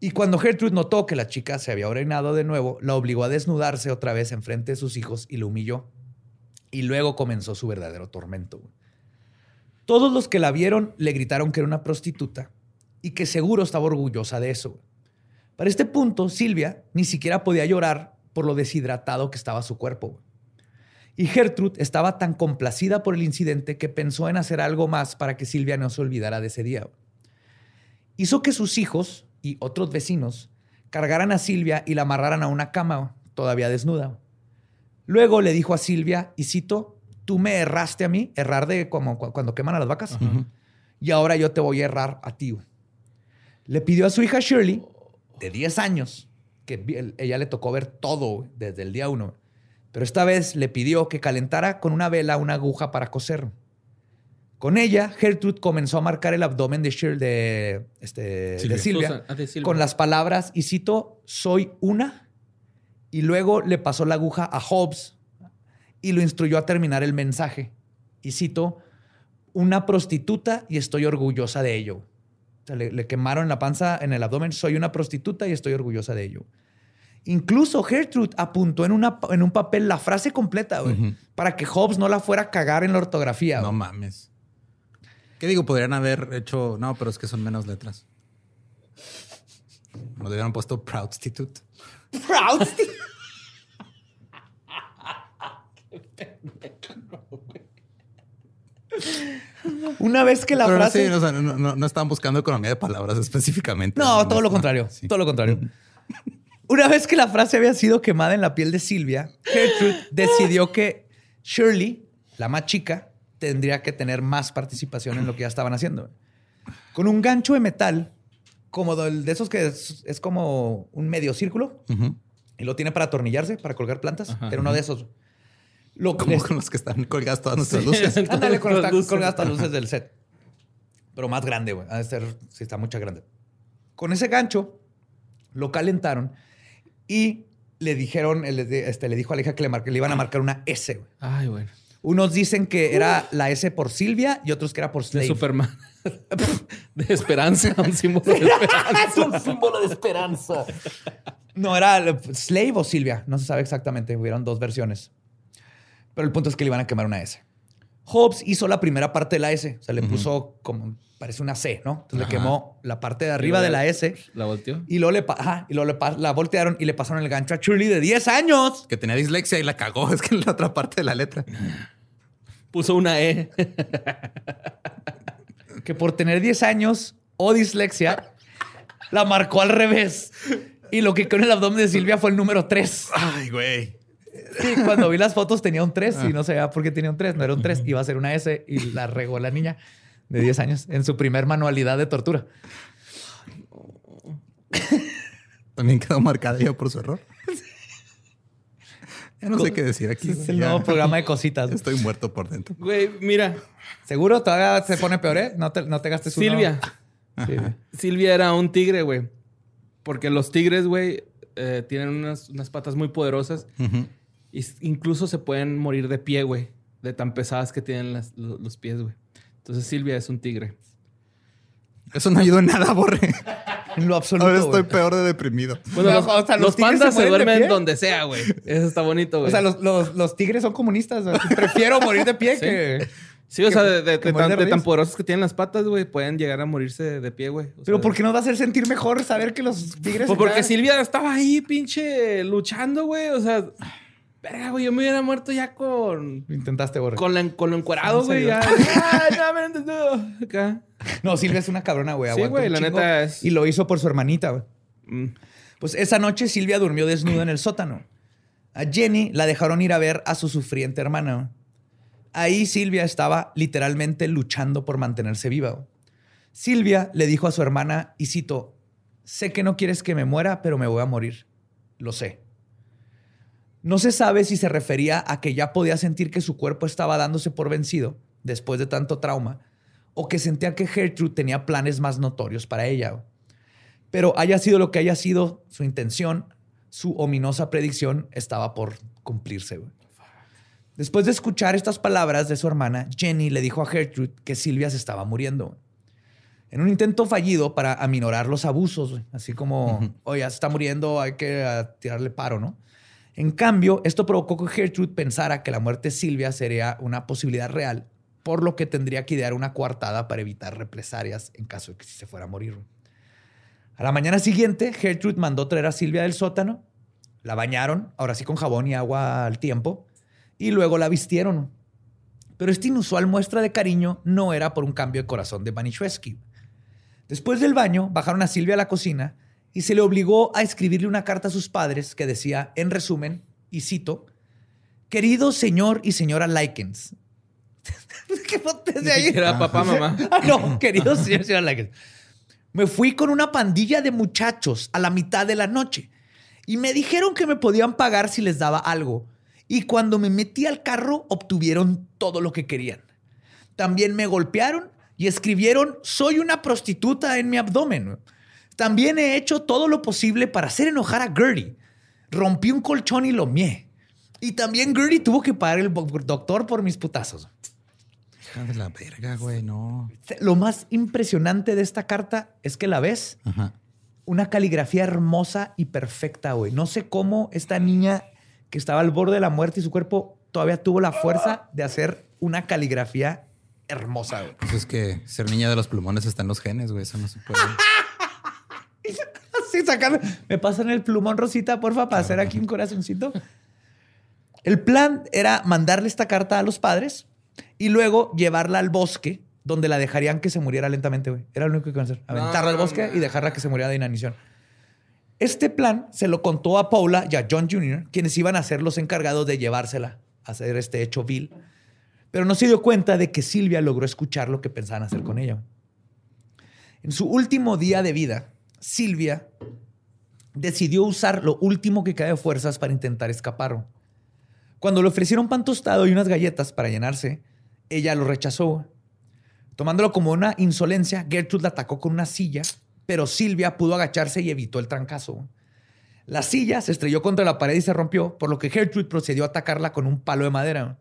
Speaker 4: Y cuando Gertrude notó que la chica se había orinado de nuevo, la obligó a desnudarse otra vez enfrente de sus hijos y la humilló. Y luego comenzó su verdadero tormento. güey. Todos los que la vieron le gritaron que era una prostituta y que seguro estaba orgullosa de eso. Para este punto, Silvia ni siquiera podía llorar por lo deshidratado que estaba su cuerpo. Y Gertrude estaba tan complacida por el incidente que pensó en hacer algo más para que Silvia no se olvidara de ese día. hizo que sus hijos y otros vecinos cargaran a Silvia y la amarraran a una cama todavía desnuda. Luego le dijo a Silvia, y cito, tú me erraste a mí, errar de como cu- cuando queman a las vacas, y ahora yo te voy a errar a ti. güey". Le pidió a su hija Shirley, de 10 años, que ella le tocó ver todo desde el día uno, pero esta vez le pidió que calentara con una vela una aguja para coser. Con ella, Gertrude comenzó a marcar el abdomen de, Shir- de, este, de
Speaker 3: Silvia.
Speaker 4: Silvia,
Speaker 5: Susan, ah, de Silvia.
Speaker 4: con las palabras, y cito, soy una. Y luego le pasó la aguja a Hobbes y lo instruyó a terminar el mensaje. Y cito, una prostituta y estoy orgullosa de ello. O sea, le, le quemaron la panza en el abdomen, soy una prostituta y estoy orgullosa de ello. Incluso Gertrude apuntó en, una, en un papel la frase completa, güey, para que Hobbes no la fuera a cagar en la ortografía.
Speaker 3: No mames. ¿Qué digo? Podrían haber hecho. No, pero es que son menos letras. Le hubieran puesto Proudstitute.
Speaker 4: Una vez que la
Speaker 3: Pero
Speaker 4: frase...
Speaker 3: sí, o sea, no, no- no estaban buscando economía de palabras específicamente.
Speaker 4: No, todo lo contrario.
Speaker 3: Sí.
Speaker 4: Todo lo contrario. Una vez que la frase había sido quemada en la piel de Silvia, Gertrude decidió que Shirley, la más chica, tendría que tener más participación en lo que ya estaban haciendo. Con un gancho de metal, como de esos que es, es como un medio círculo, y lo tiene para atornillarse, para colgar plantas.
Speaker 5: Ajá.
Speaker 4: Era uno de esos. Lo,
Speaker 3: Como
Speaker 4: les-
Speaker 3: con los que están colgadas todas nuestras luces.
Speaker 4: Ándale, con
Speaker 5: Las
Speaker 4: las
Speaker 5: luces.
Speaker 4: colgadas las luces del set. Pero más grande, güey. Ha de ser, sí, está mucha grande. Con ese gancho, lo calentaron y le dijeron, este, le dijo a la hija que le, le iban a marcar una S, güey.
Speaker 5: Ay, bueno.
Speaker 4: Unos dicen que era la S por Silvia y otros que era por
Speaker 5: De
Speaker 4: Slave.
Speaker 5: Superman. de esperanza, un símbolo de esperanza.
Speaker 4: es un símbolo de esperanza. No, era Slave o Silvia. No se sabe exactamente. Hubieron dos versiones. Pero el punto es que le iban a quemar una S. Hobbes hizo la primera parte de la S. O sea, le puso como, parece una C, ¿no? Entonces
Speaker 3: Ajá.
Speaker 4: le quemó la parte de arriba de la S.
Speaker 5: ¿La volteó?
Speaker 4: Y luego, le, ajá, y luego le la voltearon y le pasaron el gancho a Shirley de 10 años.
Speaker 3: Que tenía dislexia y la cagó. Es que en la otra parte de la letra.
Speaker 5: Puso una E.
Speaker 4: Que por tener 10 años o dislexia, la marcó al revés. Y lo que quedó en el abdomen de Silvia fue el número 3.
Speaker 3: Ay, güey.
Speaker 4: Sí, cuando vi las fotos tenía un 3 y no sabía por qué tenía un 3. No era un 3, iba a ser una S y la regó la niña de 10 años en su primer manualidad de tortura.
Speaker 3: También quedó marcada yo por su error. Ya no sé qué decir aquí.
Speaker 4: Es el nuevo programa de cositas.
Speaker 3: Estoy muerto por dentro.
Speaker 5: Güey, mira.
Speaker 4: ¿Seguro? ¿Todavía se pone peor, eh? No te, no te gastes uno.
Speaker 5: Silvia.
Speaker 4: Sí.
Speaker 5: Silvia era un tigre, güey. Porque los tigres, güey, eh, tienen unas, unas patas muy poderosas.
Speaker 3: Ujú.
Speaker 5: Y incluso se pueden morir de pie, güey. De tan pesadas que tienen las- lo- los pies, güey. Entonces Silvia es un tigre.
Speaker 3: Eso no ayudó en nada, Borre.
Speaker 4: En lo absoluto.
Speaker 3: Ahora estoy peor de deprimido.
Speaker 5: Bueno, los,
Speaker 4: O sea, los
Speaker 5: los
Speaker 4: tigres
Speaker 5: pandas
Speaker 4: se
Speaker 5: se, duermen donde sea, güey. Eso está bonito, güey.
Speaker 4: O sea, los, los- los tigres son comunistas. sea, Prefiero morir de pie
Speaker 5: Sí.
Speaker 4: que...
Speaker 5: sí, o
Speaker 4: que-
Speaker 5: sea, de, de- tan, de tan poderosos que tienen las patas, güey, pueden llegar a morirse de pie, güey. O
Speaker 4: Pero
Speaker 5: sea,
Speaker 4: ¿por qué nos va a hacer sentir mejor saber que los tigres...
Speaker 5: Pues porque
Speaker 4: están-
Speaker 5: Silvia estaba ahí, pinche, luchando, güey. O sea, verga, güey, yo me hubiera muerto ya con.
Speaker 4: Intentaste, Borre.
Speaker 5: Con, la- con lo encuerado,
Speaker 4: ¿En
Speaker 5: güey. Ya. Ay, no, me entendió. Acá.
Speaker 4: No, Silvia es una cabrona, güey.
Speaker 5: Sí, güey, la
Speaker 4: chingo.
Speaker 5: neta es-
Speaker 4: Y lo hizo por su hermanita, güey.
Speaker 5: Mm.
Speaker 4: Pues esa noche Silvia durmió desnuda en el sótano. A Jenny la dejaron ir a ver a su sufriente hermana. güey. Ahí Silvia estaba literalmente luchando por mantenerse viva. güey. Silvia le dijo a su hermana, y cito, sé que no quieres que me muera, pero me voy a morir. Lo sé. No se sabe si se refería a que ya podía sentir que su cuerpo estaba dándose por vencido después de tanto trauma, o que sentía que Gertrude tenía planes más notorios para ella. Pero haya sido lo que haya sido su intención, su ominosa predicción estaba por cumplirse. Después de escuchar estas palabras de su hermana, Jenny le dijo a Gertrude que Silvia se estaba muriendo. En un intento fallido para aminorar los abusos, así como, oye, ya se está muriendo, hay que ah, tirarle paro, ¿no? En cambio, esto provocó que Gertrude pensara que la muerte de Silvia sería una posibilidad real, por lo que tendría que idear una coartada para evitar represalias en caso de que se fuera a morir. A la mañana siguiente, Gertrude mandó traer a Silvia del sótano, la bañaron, ahora sí con jabón y agua al tiempo, y luego la vistieron. Pero esta inusual muestra de cariño no era por un cambio de corazón de Banishewski. Después del baño, bajaron a Silvia a la cocina y se le obligó a escribirle una carta a sus padres que decía, en resumen, y cito, Querido señor y señora Likens. ¿Qué botes de ahí?
Speaker 5: Era papá, mamá.
Speaker 4: Ah, no, querido señor y señora Likens. Me fui con una pandilla de muchachos a la mitad de la noche y me dijeron que me podían pagar si les daba algo. Y cuando me metí al carro, obtuvieron todo lo que querían. También me golpearon y escribieron, soy una prostituta en mi abdomen. También he hecho todo lo posible para hacer enojar a Gertie. Rompí un colchón y lo mié. Y también Gertie tuvo que pagar el doctor por mis putazos.
Speaker 3: Hija de la verga, güey, no.
Speaker 4: Lo más impresionante de esta carta es que la ves
Speaker 3: Ajá.
Speaker 4: una caligrafía hermosa y perfecta, güey. No sé cómo esta niña que estaba al borde de la muerte y su cuerpo todavía tuvo la fuerza de hacer una caligrafía hermosa, güey.
Speaker 3: Pues es que ser niña de los plumones está en los genes, güey. Eso no se puede.
Speaker 4: Así sacando. Me pasan el plumón rosita, porfa, para hacer aquí un corazoncito. El plan era mandarle esta carta a los padres y luego llevarla al bosque donde la dejarían que se muriera lentamente, güey. Era lo único que iban a hacer. Aventarla al bosque y dejarla que se muriera de inanición. Este plan se lo contó a Paula y a John Jr., quienes iban a ser los encargados de llevársela a hacer este hecho vil. pero no se dio cuenta de que Silvia logró escuchar lo que pensaban hacer con ella. En su último día de vida, Silvia decidió usar lo último que queda de fuerzas para intentar escapar. Cuando le ofrecieron pan tostado y unas galletas para llenarse, ella lo rechazó. Tomándolo como una insolencia, Gertrude la atacó con una silla, pero Silvia pudo agacharse y evitó el trancazo. La silla se estrelló contra la pared y se rompió, por lo que Gertrude procedió a atacarla con un palo de madera.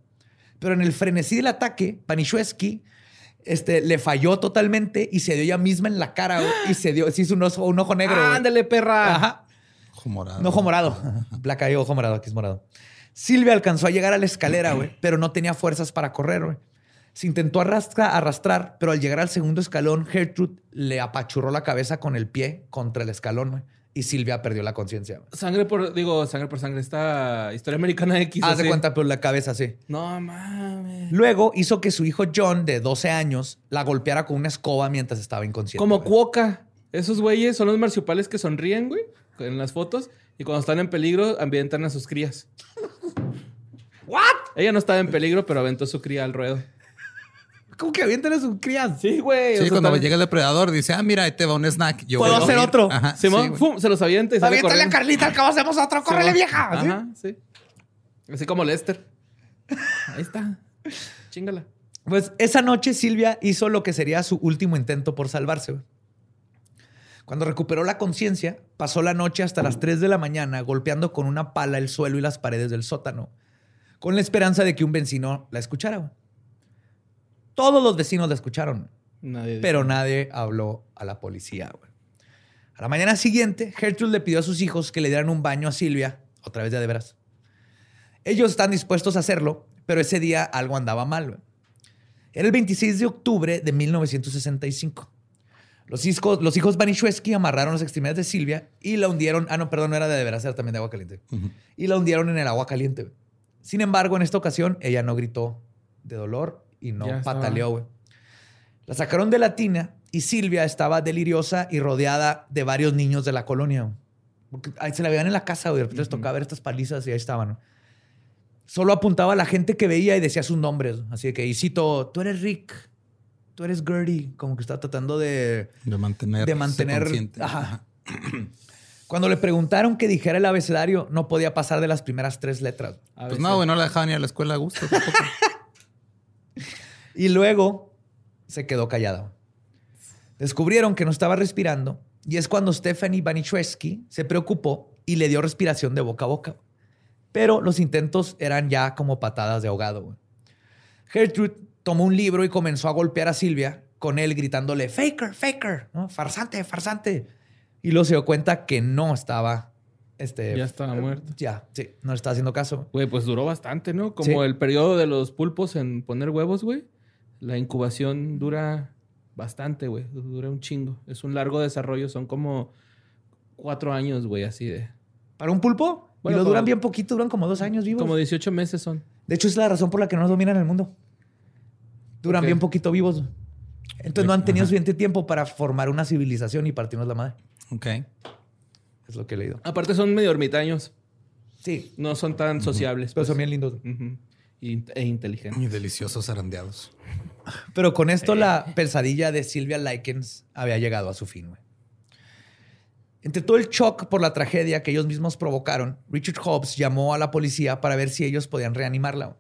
Speaker 4: Pero en el frenesí del ataque, Panishewski este, le falló totalmente y se dio ella misma en la cara y se dio, se hizo un, ojo, un ojo negro. güey.
Speaker 5: ¡Ándale, perra!
Speaker 4: Ajá.
Speaker 3: Ojo morado.
Speaker 4: No, ojo morado. Placa y ojo morado, aquí es morado. Silvia alcanzó a llegar a la escalera, güey, pero no tenía fuerzas para correr, güey. Se intentó arrastra- arrastrar, pero al llegar al segundo escalón, Gertrude le apachurró la cabeza con el pie contra el escalón, güey. Y Silvia perdió la conciencia.
Speaker 5: Sangre por, digo, sangre por sangre. Esta historia americana X.
Speaker 4: Haz de cuenta, pero la cabeza sí.
Speaker 5: No mames.
Speaker 4: Luego hizo que su hijo John, de 12 años, la golpeara con una escoba mientras estaba inconsciente.
Speaker 5: Como
Speaker 4: güey.
Speaker 5: cuoca. Esos güeyes son los marsupiales que sonríen, güey, en las fotos. Y cuando están en peligro, ambientan a sus crías.
Speaker 4: ¿What?
Speaker 5: Ella no estaba en peligro, pero aventó su cría al ruedo.
Speaker 4: ¿Cómo que avientan a sus crías?
Speaker 5: Sí, güey. o
Speaker 3: Sí,
Speaker 5: sea,
Speaker 3: cuando llega el depredador, dice, ah, mira, ahí te va un snack. Yo
Speaker 4: ¿Puedo hacer
Speaker 3: ir".
Speaker 4: otro?
Speaker 3: Ajá,
Speaker 5: Simón,
Speaker 3: sí,
Speaker 5: se los avienta y sale
Speaker 4: Aviéntale a. Carlita, al cabo hacemos otro. ¡Córrele, vieja! ¿Sí?
Speaker 5: Ajá, sí. Así como Lester. Ahí está. Chingala.
Speaker 4: Pues esa noche Silvia hizo lo que sería su último intento por salvarse. güey. Cuando recuperó la conciencia, pasó la noche hasta las 3 de la mañana golpeando con una pala el suelo y las paredes del sótano, con la esperanza de que un vecino la escuchara. Todos los vecinos la escucharon,
Speaker 5: Nadie.
Speaker 4: pero nadie habló a la policía. güey. A la mañana siguiente, Gertrude le pidió a sus hijos que le dieran un baño a Silvia, otra vez de a de veras. Ellos están dispuestos a hacerlo, pero ese día algo andaba mal. güey. Era el 26 de octubre de 1965. Los hijos, los hijos Banishewski amarraron las extremidades de Silvia y la hundieron. Ah, no, perdón, no era de de veras, era también de agua caliente. Y la hundieron en el agua caliente. Sin embargo, en esta ocasión, ella no gritó de dolor y no
Speaker 5: Ya
Speaker 4: pataleó, güey. La sacaron de la tina y Silvia estaba deliriosa y rodeada de varios niños de la colonia. Porque ahí se la veían en la casa, güey. De repente les tocaba ver estas palizas y ahí estaban. Solo apuntaba a la gente que veía y decía sus nombres. Así que, y cito, tú eres Rick, tú eres Gertie. Como que estaba tratando de,
Speaker 3: De mantener.
Speaker 4: de mantener.
Speaker 3: consciente.
Speaker 4: Ajá. Cuando le preguntaron que dijera el abecedario, no podía pasar de las primeras tres letras.
Speaker 3: Pues no, güey, no la dejaban ir a la escuela a gusto. tampoco.
Speaker 4: Y luego se quedó callada. Descubrieron que no estaba respirando y es cuando Stephanie Baniszewski se preocupó y le dio respiración de boca a boca. Pero los intentos eran ya como patadas de ahogado. Gertrude tomó un libro y comenzó a golpear a Silvia con él gritándole faker, faker, farsante, farsante. Y luego se dio cuenta que no estaba este,
Speaker 5: Ya estaba muerto.
Speaker 4: Ya, sí, no le estaba haciendo caso.
Speaker 5: Güey, pues duró bastante, ¿no? Como
Speaker 4: Sí.
Speaker 5: el periodo de los pulpos en poner huevos, güey. La incubación dura bastante, güey. Dura un chingo. Es un largo desarrollo. Son como cuatro años, güey, así de...
Speaker 4: ¿Para un pulpo?
Speaker 5: Bueno,
Speaker 4: y lo duran bien poquito, duran como dos años vivos.
Speaker 5: Como 18 meses son.
Speaker 4: De hecho, es la razón por la que no nos dominan el mundo. Duran bien poquito vivos. Entonces no han tenido
Speaker 3: Ajá.
Speaker 4: suficiente tiempo para formar una civilización y partirnos la madre.
Speaker 3: ok.
Speaker 4: Es lo que he leído.
Speaker 5: Aparte son medio ermitaños.
Speaker 4: Sí,
Speaker 5: No son tan sociables.
Speaker 4: pero
Speaker 5: pues.
Speaker 4: son bien lindos.
Speaker 5: Y- E inteligentes.
Speaker 3: Muy deliciosos zarandeados.
Speaker 4: Pero con esto la pesadilla de Sylvia Likens había llegado a su fin. güey. Entre todo el shock por la tragedia que ellos mismos provocaron, Richard Hobbs llamó a la policía para ver si ellos podían reanimarla.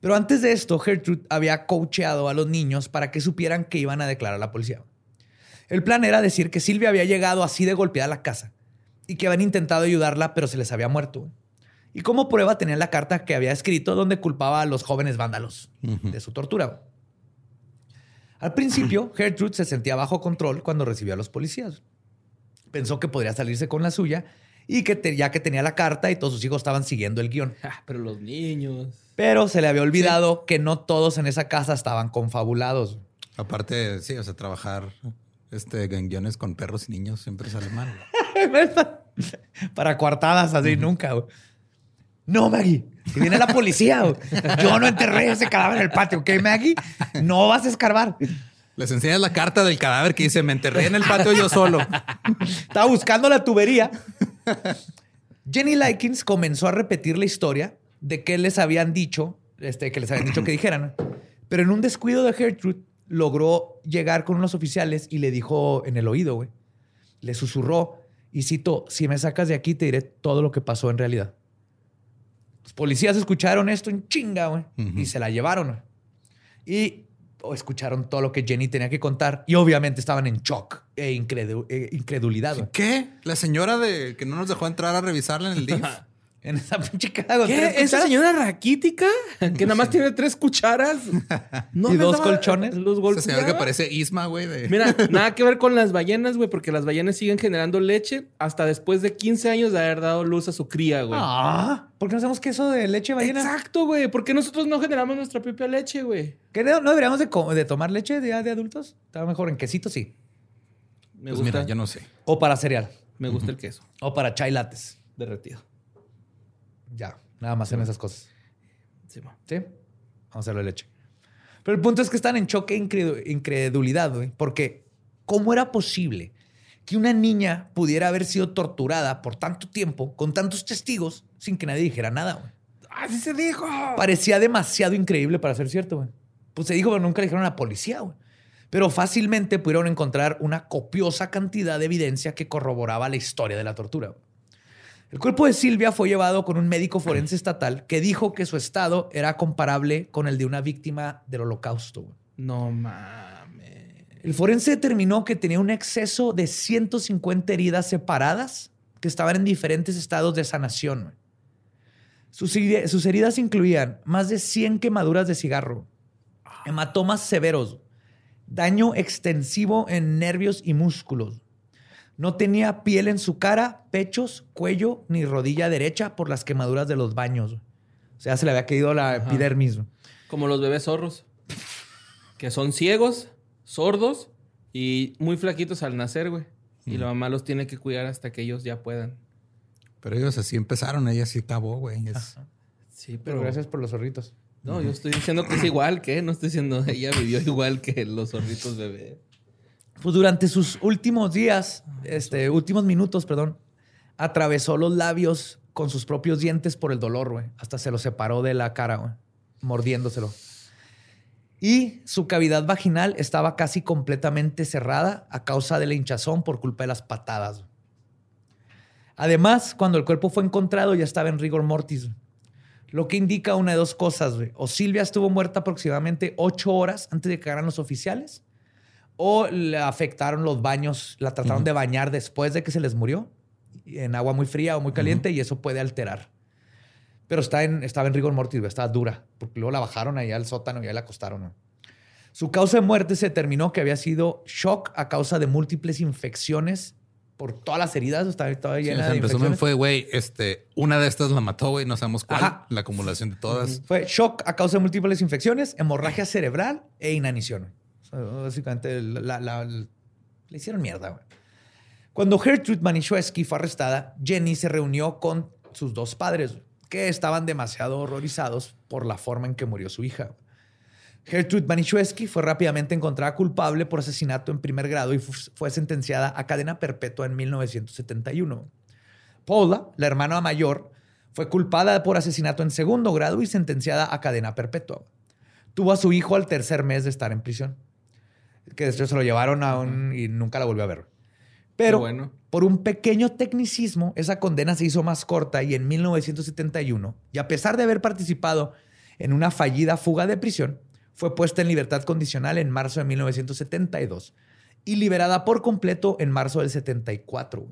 Speaker 4: Pero antes de esto, Gertrude había coacheado a los niños para que supieran que iban a declarar a la policía. El plan era decir que Silvia había llegado así de golpeada a la casa y que habían intentado ayudarla, pero se les había muerto. Y como prueba tenían la carta que había escrito donde culpaba a los jóvenes vándalos de su tortura. Al principio, Gertrude se sentía bajo control cuando recibió a los policías. Pensó que podría salirse con la suya y que te- ya que tenía la carta y todos sus hijos estaban siguiendo el guion.
Speaker 5: Ah, pero los niños...
Speaker 4: Pero se le había olvidado que no todos en esa casa estaban confabulados.
Speaker 3: Aparte, sí, o sea, trabajar este, en guiones con perros y niños siempre sale mal.
Speaker 4: Para coartadas así, nunca. güey. No, Maggie. Si viene la policía, güey. yo no enterré ese cadáver en el patio, ¿ok, Maggie? No vas a escarbar.
Speaker 3: Les enseñas la carta del cadáver que dice, me enterré en el patio yo solo.
Speaker 4: Estaba buscando la tubería. Jenny Likens comenzó a repetir la historia de que les habían dicho este, que les habían dicho que dijeran. Pero en un descuido de Gertrude, logró llegar con unos oficiales y le dijo en el oído, güey. Le susurró y citó, si me sacas de aquí te diré todo lo que pasó en realidad. Los policías escucharon esto en chinga, güey, y se la llevaron. güey. Y o escucharon todo lo que Jenny tenía que contar y obviamente estaban en shock e e incredulidad.
Speaker 3: ¿Qué? ¿La señora de que no nos dejó entrar a revisarla en el DIF?
Speaker 4: En esa pinche caja con tres
Speaker 5: ¿Qué? ¿Esa señora raquítica? Que nada más tiene tres cucharas. No
Speaker 4: ¿Y dos colchones?
Speaker 5: Los
Speaker 3: Ese señor que parece Isma, güey. de-
Speaker 5: Mira, nada que ver con las ballenas, güey, porque las ballenas siguen generando leche hasta después de 15 años de haber dado luz a su cría, güey.
Speaker 4: Ah, ¿por qué no hacemos queso de leche de ballena?
Speaker 5: Exacto, güey. ¿Por qué nosotros no generamos nuestra propia leche, güey?
Speaker 4: ¿Qué no, no deberíamos de, tomar leche de, de adultos? Estaba mejor en quesito, sí.
Speaker 5: Me
Speaker 3: Pues
Speaker 5: gusta.
Speaker 3: mira, yo no sé.
Speaker 4: O para cereal.
Speaker 5: Me gusta el queso
Speaker 4: O para chai lattes.
Speaker 5: derretido.
Speaker 4: Ya, nada más en esas cosas.
Speaker 5: Sí, ma.
Speaker 4: ¿Sí? Vamos a hacerlo de leche. Pero el punto es que están en choque e incredu- incredulidad, güey. Porque, ¿cómo era posible que una niña pudiera haber sido torturada por tanto tiempo, con tantos testigos, sin que nadie dijera nada, güey?
Speaker 5: ¡Así se dijo!
Speaker 4: Parecía demasiado increíble para ser cierto, güey. Pues se dijo, pero nunca le dijeron a la policía, güey. Pero fácilmente pudieron encontrar una copiosa cantidad de evidencia que corroboraba la historia de la tortura. güey. El cuerpo de Silvia fue llevado con un médico forense estatal que dijo que su estado era comparable con el de una víctima del holocausto.
Speaker 5: No mames.
Speaker 4: El forense determinó que tenía un exceso de 150 heridas separadas que estaban en diferentes estados de sanación. sus heridas incluían más de 100 quemaduras de cigarro, hematomas severos, daño extensivo en nervios y músculos. No tenía piel en su cara, pechos, cuello ni rodilla derecha por las quemaduras de los baños. güey. O sea, se le había caído la epidermis. güey.
Speaker 5: Como los bebés zorros. Que son ciegos, sordos y muy flaquitos al nacer, güey. Y la mamá los tiene que cuidar hasta que ellos ya puedan.
Speaker 3: Pero ellos así empezaron, ella sí acabó, güey. Es-
Speaker 5: Sí,
Speaker 4: Pero gracias por los zorritos.
Speaker 5: No, yo estoy diciendo que es igual que, no estoy diciendo ella vivió igual que los zorritos bebé.
Speaker 4: Pues durante sus últimos días, este, últimos minutos, perdón, atravesó los labios con sus propios dientes por el dolor, güey. Hasta se lo separó de la cara, güey, mordiéndoselo. Y su cavidad vaginal estaba casi completamente cerrada a causa de la hinchazón por culpa de las patadas. Además, cuando el cuerpo fue encontrado ya estaba en rigor mortis, lo que indica una de dos cosas. güey. O Silvia estuvo muerta aproximadamente ocho horas antes de que llegaran los oficiales, o le afectaron los baños, la trataron de bañar después de que se les murió en agua muy fría o muy caliente y eso puede alterar. Pero está en, estaba en rigor mortis, estaba dura, porque luego la bajaron allá al sótano y ahí la acostaron. Su causa de muerte se determinó que había sido shock a causa de múltiples infecciones por todas las heridas, estaba
Speaker 3: o
Speaker 4: llena de
Speaker 3: en resumen fue, güey, este, una de estas la mató, güey, no sabemos cuál,
Speaker 4: Ajá.
Speaker 3: la acumulación de todas.
Speaker 4: Fue shock a causa de múltiples infecciones, hemorragia cerebral e inanición. Básicamente la- hicieron mierda. Cuando Gertrude Manischewski fue arrestada, Jenny se reunió con sus dos padres, que estaban demasiado horrorizados por la forma en que murió su hija. Gertrude Manischewski fue rápidamente encontrada culpable por asesinato en primer grado y fu- fue sentenciada a cadena perpetua en 1971. Paula, la hermana mayor, fue culpada por asesinato en segundo grado y sentenciada a cadena perpetua. Tuvo a su hijo al tercer mes de estar en prisión. Que después se lo llevaron a un... y nunca la volvió a ver. Pero
Speaker 5: bueno.
Speaker 4: por un pequeño tecnicismo, esa condena se hizo más corta y en 1971, y a pesar de haber participado en una fallida fuga de prisión, fue puesta en libertad condicional en marzo de 1972 y liberada por completo en marzo del 74.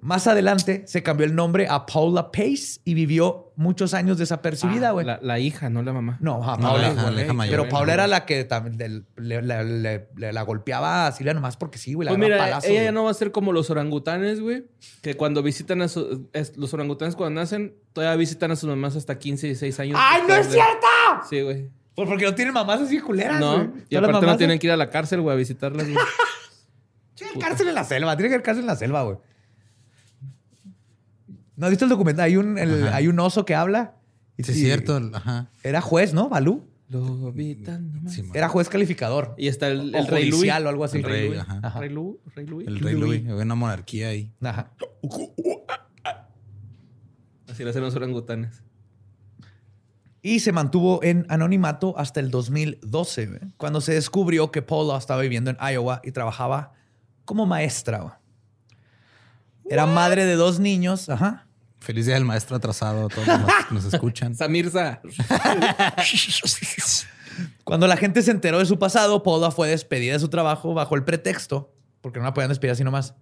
Speaker 4: Más adelante se cambió el nombre a Paula Pace y vivió muchos años desapercibida,
Speaker 5: Ah,
Speaker 4: güey.
Speaker 5: la, la hija, no la mamá.
Speaker 4: No, Paula,
Speaker 3: la hija- la
Speaker 4: güey.
Speaker 3: hija mayor.
Speaker 4: Pero
Speaker 3: Bueno,
Speaker 4: Paula era la que también le, le- le- le- la golpeaba a Silvia nomás porque sí, güey. la
Speaker 5: Pues mira,
Speaker 4: palazos,
Speaker 5: ella ya no va a ser como los orangutanes, güey. Que cuando visitan a su- es- los orangutanes cuando nacen, todavía visitan a sus mamás hasta 15 y 6 años.
Speaker 4: ¡Ay, no es cierto!
Speaker 5: Sí, güey.
Speaker 4: Pues porque no tienen mamás así culeras,
Speaker 5: No, y aparte no tienen que ir a la cárcel, güey, a visitarlas, güey.
Speaker 4: Sí, hay cárcel en la selva. Tiene que haber cárcel en la selva, güey. ¿No has visto el documental? Hay un, el- hay un oso que habla. Y
Speaker 3: Sí, es cierto. Ajá.
Speaker 4: Era juez, ¿no? Balú.
Speaker 5: Lo habitan nomás.
Speaker 3: Sí, man.
Speaker 4: Era juez calificador.
Speaker 5: Y está el,
Speaker 4: O
Speaker 5: el rey Luis.
Speaker 4: o algo así.
Speaker 5: El rey,
Speaker 3: Rey,
Speaker 5: Luis.
Speaker 3: ajá.
Speaker 4: Ajá.
Speaker 5: Rey Lu- Rey Luis.
Speaker 3: El rey Louis. Había una monarquía ahí.
Speaker 4: Ajá.
Speaker 5: Así lo hacen los orangutanes.
Speaker 4: y se mantuvo en anonimato hasta el 2012, güey, cuando se descubrió que Paula estaba viviendo en Iowa y trabajaba como maestra. Era madre de dos niños, ajá.
Speaker 3: Feliz día del maestro atrasado a todos los que nos escuchan.
Speaker 5: Samirza.
Speaker 4: Cuando la gente se enteró de su pasado, Paula fue despedida de su trabajo bajo el pretexto, porque no la podían despedir así nomás,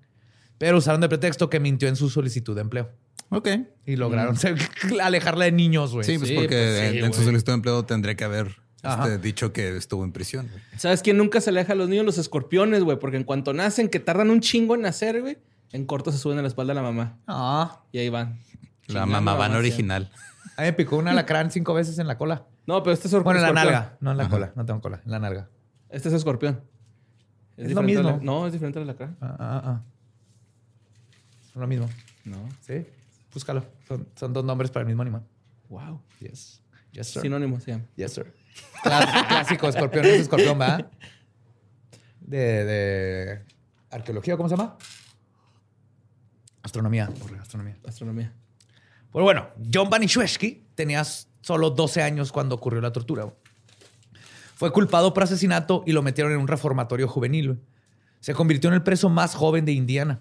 Speaker 4: pero usaron de pretexto que mintió en su solicitud de empleo.
Speaker 3: Ok.
Speaker 4: Y lograron alejarla de niños, güey.
Speaker 3: Sí, pues
Speaker 5: Sí,
Speaker 3: porque
Speaker 5: pues sí,
Speaker 3: en, en su solicitud de empleo tendría que haber este, dicho que estuvo en prisión. güey.
Speaker 5: ¿Sabes quién nunca se le deja a los niños? Los escorpiones, güey. Porque en cuanto nacen, que tardan un chingo en nacer, güey, en corto se suben a la espalda de la mamá.
Speaker 4: Ah,
Speaker 5: Y ahí van.
Speaker 3: La mamá van original.
Speaker 4: a mí me picó un alacrán cinco veces en la cola.
Speaker 5: No, pero este es
Speaker 4: Bueno, en la nalga, no en la cola. No tengo cola, en la nalga.
Speaker 5: Este es escorpión.
Speaker 4: Es lo mismo.
Speaker 5: la- No, es diferente a la cara.
Speaker 4: Ah, ah, ah. Son lo mismo.
Speaker 5: No.
Speaker 4: Sí, búscalo. Son, son dos nombres para el mismo animal.
Speaker 5: Wow.
Speaker 4: Yes. Yes, sir.
Speaker 5: Sinónimo se llama.
Speaker 4: Yes, sir. Clás- clásico, escorpión es escorpión, ¿verdad? De, de arqueología, ¿cómo se llama? Astronomía. Borre, astronomía.
Speaker 5: Astronomía.
Speaker 4: Pues bueno, John Banishewski tenía solo 12 años cuando ocurrió la tortura. Fue culpado por asesinato y lo metieron en un reformatorio juvenil. Se convirtió en el preso más joven de Indiana.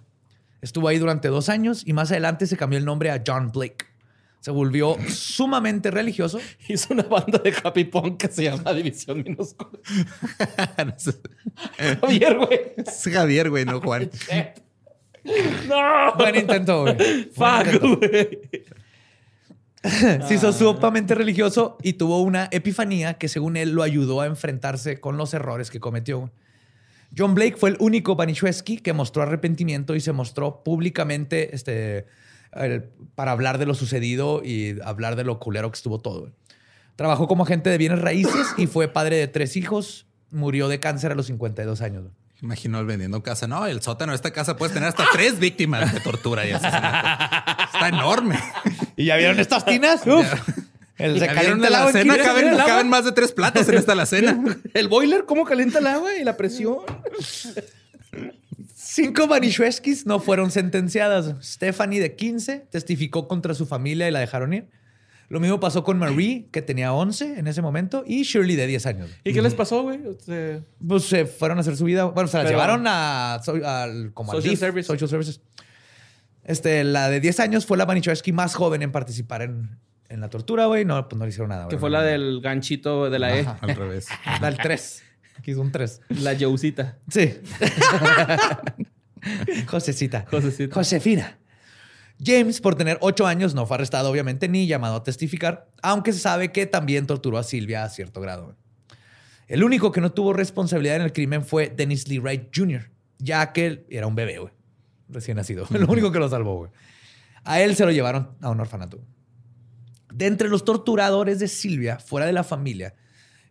Speaker 4: Estuvo ahí durante dos años y más adelante se cambió el nombre a John Blake. Se volvió sumamente religioso.
Speaker 5: Hizo una banda de happy punk que se llama División Minúscula. Javier, güey.
Speaker 3: es Javier, güey, no Juan.
Speaker 5: No.
Speaker 4: Buen intento, güey.
Speaker 5: Fuck, güey.
Speaker 4: Se hizo sumamente religioso y tuvo una epifanía que según él lo ayudó a enfrentarse con los errores que cometió. John Blake fue el único Banishewski que mostró arrepentimiento y se mostró públicamente este, el- para hablar de lo sucedido y hablar de lo culero que estuvo todo. Trabajó como agente de bienes raíces y fue padre de tres hijos. Murió de cáncer a los 52 años.
Speaker 3: Imagino él vendiendo casa. No, el sótano de esta casa puedes tener hasta tres víctimas de tortura y asesinato. Está enorme.
Speaker 4: ¿Y ya vieron estas tinas? Uf. El se
Speaker 3: ¿Ya vieron
Speaker 4: calienta el
Speaker 3: la
Speaker 4: agua en
Speaker 3: cena?
Speaker 4: 15
Speaker 3: Caben, más de tres platos en esta alacena.
Speaker 5: El boiler, ¿cómo calienta el agua y la presión?
Speaker 4: Cinco Banishewskis no fueron sentenciadas. Stephanie, de 15, testificó contra su familia y la dejaron ir. Lo mismo pasó con Marie, que tenía 11 en ese momento, y Shirley, de 10 años.
Speaker 5: ¿Y qué les pasó, güey? Sea,
Speaker 4: Pues se fueron a hacer su vida. Bueno, se las
Speaker 5: Pero-
Speaker 4: llevaron a, al, como al
Speaker 5: Social
Speaker 4: DIF,
Speaker 5: Service.
Speaker 4: Social Services. Este, la de 10 años fue la Banishewski más joven en participar en, en la tortura, güey. No, pues no le hicieron nada.
Speaker 5: que fue la del ganchito de la E.
Speaker 3: Al revés.
Speaker 4: La del 3. Aquí es un 3.
Speaker 5: La Jousita.
Speaker 4: Sí. Josecita.
Speaker 5: Josecita.
Speaker 4: Josefina. James, por tener ocho años, no fue arrestado, obviamente, ni llamado a testificar, aunque se sabe que también torturó a Silvia a cierto grado. El único que no tuvo responsabilidad en el crimen fue Dennis Lee Wright Jr., ya que él era un bebé, güey. Recién nacido. Lo único que lo salvó, güey. A él se lo llevaron a un orfanato. De entre los torturadores de Silvia, fuera de la familia,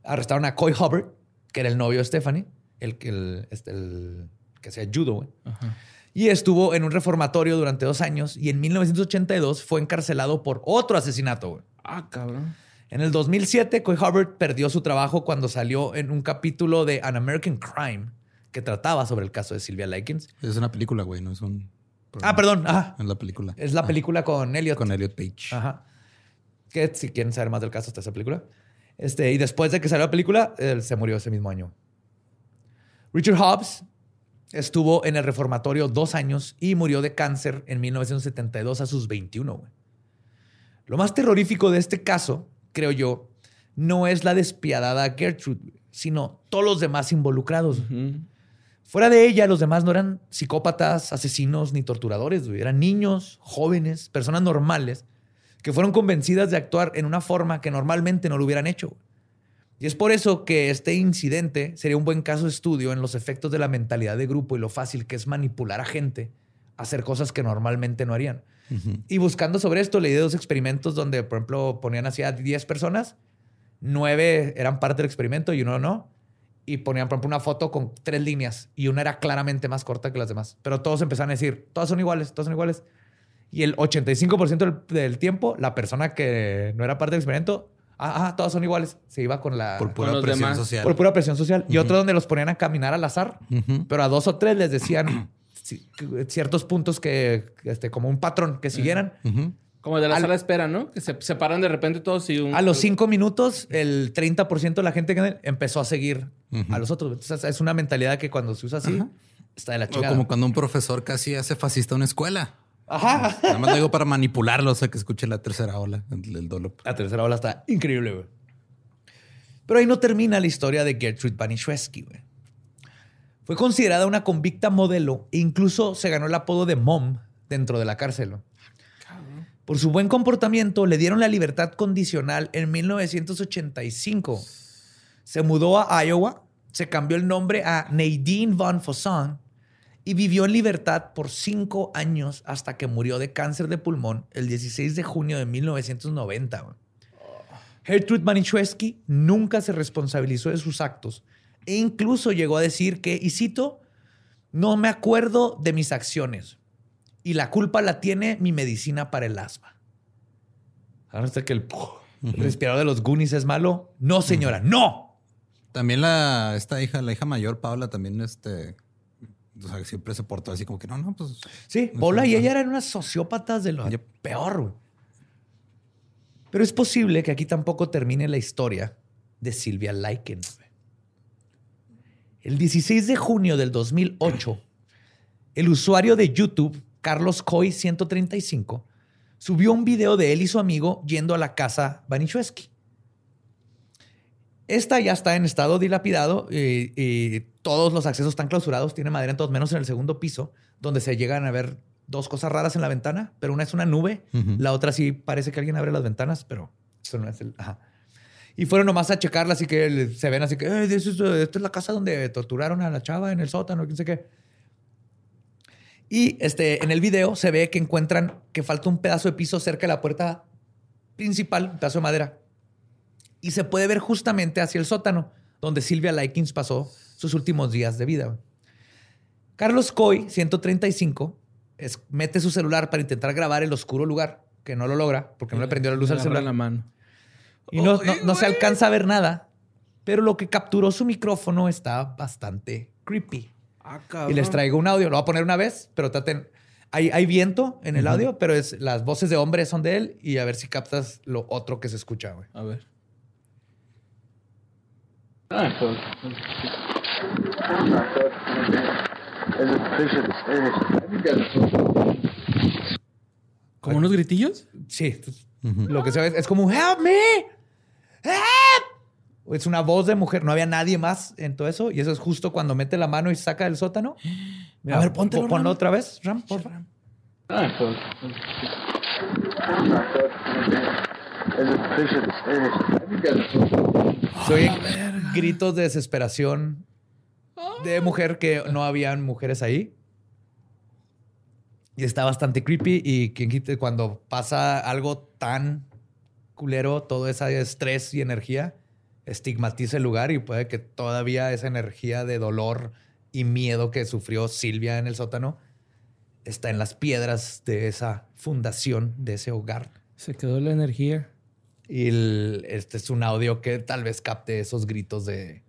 Speaker 4: arrestaron a Coy Hubbard, que era el novio de Stephanie, el, este, el que hacía judo, güey. Y estuvo en un reformatorio durante dos años y en 1982 fue encarcelado por otro asesinato. güey.
Speaker 5: Ah, cabrón.
Speaker 4: En el 2007, Coy Hubbard perdió su trabajo cuando salió en un capítulo de An American Crime que trataba sobre el caso de Sylvia Likens.
Speaker 3: Es una película, güey, no es un.
Speaker 4: Ah, perdón. Ah,
Speaker 3: Es la película.
Speaker 4: es la
Speaker 3: Ah,
Speaker 4: película con Elliot.
Speaker 3: Con Elliot Page.
Speaker 4: Ajá. Que si quieren saber más del caso, está esa película. Este, y después de que salió la película, él se murió ese mismo año. Richard Hobbs estuvo en el reformatorio dos años y murió de cáncer en 1972 a sus 21. güey. Lo más terrorífico de este caso, creo yo, no es la despiadada Gertrude, sino todos los demás involucrados. Fuera de ella, los demás no eran psicópatas, asesinos ni torturadores, güey. Eran niños, jóvenes, personas normales que fueron convencidas de actuar en una forma que normalmente no lo hubieran hecho. güey. Y es por eso que este incidente sería un buen caso de estudio en los efectos de la mentalidad de grupo y lo fácil que es manipular a gente a hacer cosas que normalmente no harían. Y buscando sobre esto, leí de dos experimentos donde, por ejemplo, ponían así a 10 personas, nueve eran parte del experimento y uno no. Y ponían, por ejemplo, una foto con tres líneas y una era claramente más corta que las demás. Pero todos empezaron a decir, todas son iguales, todas son iguales. Y el 85% del, del tiempo, la persona que no era parte del experimento, ah, ah, todas son iguales, se iba con la...
Speaker 3: Por pura
Speaker 5: los
Speaker 3: presión
Speaker 5: demás.
Speaker 3: social.
Speaker 4: por pura presión social. Y otro donde los ponían a caminar al azar pero a dos o tres les decían ci- ciertos puntos que, este, como un patrón que siguieran,
Speaker 3: Ujú.
Speaker 5: Como de la
Speaker 4: Al-
Speaker 5: sala de espera, ¿no? Que se separan de repente todos y un...
Speaker 4: A los cinco minutos, el 30% de la gente que empezó a seguir a los otros. Entonces, es una mentalidad que cuando se usa así, está de la
Speaker 3: O
Speaker 4: chingada.
Speaker 3: como cuando un profesor casi hace fascista una escuela.
Speaker 4: Ajá.
Speaker 3: Nada más lo digo para manipularlo, o sea, que escuche la tercera ola, el, el dolor.
Speaker 4: La tercera ola está increíble, güey. Pero ahí no termina la historia de Gertrude Banishewski, güey. Fue considerada una convicta modelo e incluso se ganó el apodo de Mom dentro de la cárcel. Por su buen comportamiento le dieron la libertad condicional en 1985. Se mudó a Iowa, se cambió el nombre a Nadine Von Fosson y vivió en libertad por cinco años hasta que murió de cáncer de pulmón el 16 de junio de 1990. güey. Gertrude Manischewski nunca se responsabilizó de sus actos e incluso llegó a decir que, y cito, no me acuerdo de mis acciones y la culpa la tiene mi medicina para el asma. Ahora está que el, el respirador de los Goonies es malo. No, señora, no.
Speaker 3: También la, esta hija, la hija mayor, Paula, también este, o sea, siempre se portó así como que no, no, pues
Speaker 4: Sí, Paula
Speaker 3: sé,
Speaker 4: y ella eran unas sociópatas de lo peor. güey. Pero es posible que aquí tampoco termine la historia de Silvia güey. El 16 de junio del 2008, el usuario de YouTube, Carlos Coy 135, subió un video de él y su amigo yendo a la casa Baniszewski. Esta ya está en estado dilapidado y, y todos los accesos están clausurados, tiene madera en todos, menos en el segundo piso, donde se llegan a ver dos cosas raras en la ventana, pero una es una nube, la otra sí parece que alguien abre las ventanas, pero eso no es el... ajá. Y fueron nomás a checarla, así que se ven así que, "Eh, this is, esta es la casa donde torturaron a la chava en el sótano, quién sé qué. Y este, en el video se ve que encuentran que falta un pedazo de piso cerca de la puerta principal, un pedazo de madera. Y se puede ver justamente hacia el sótano, donde Silvia Likens pasó sus últimos días de vida. Carlos Coy, 135, es- mete su celular para intentar grabar el oscuro lugar, que no lo logra porque no le prendió la luz al celular.
Speaker 5: la mano.
Speaker 4: Y no, no- no se alcanza a ver nada, pero lo que capturó su micrófono está bastante creepy.
Speaker 5: Ah,
Speaker 4: Y les traigo un audio. Lo voy a poner una vez, pero traten. Hay, hay viento en el audio, pero es, las voces de hombres son de él y a ver si captas lo otro que se escucha, güey.
Speaker 5: A ver. ¿Como unos gritillos?
Speaker 4: Sí. Lo que se ve es, como help me. Help. Es una voz de mujer. No había nadie más en todo eso. Y eso es justo cuando mete la mano y saca del sótano.
Speaker 5: A ver, póntelo,
Speaker 4: pon- Ponlo
Speaker 5: Ram.
Speaker 4: otra vez, Ram, por favor. Se oyen gritos de desesperación de mujer que no habían mujeres ahí. Y está bastante creepy. Y quien cuando pasa algo tan culero, todo ese estrés y energía estigmatiza el lugar y puede que todavía esa energía de dolor y miedo que sufrió Silvia en el sótano está en las piedras de esa fundación, de ese hogar.
Speaker 5: Se quedó la energía.
Speaker 4: Y el- este es un audio que tal vez capte esos gritos de,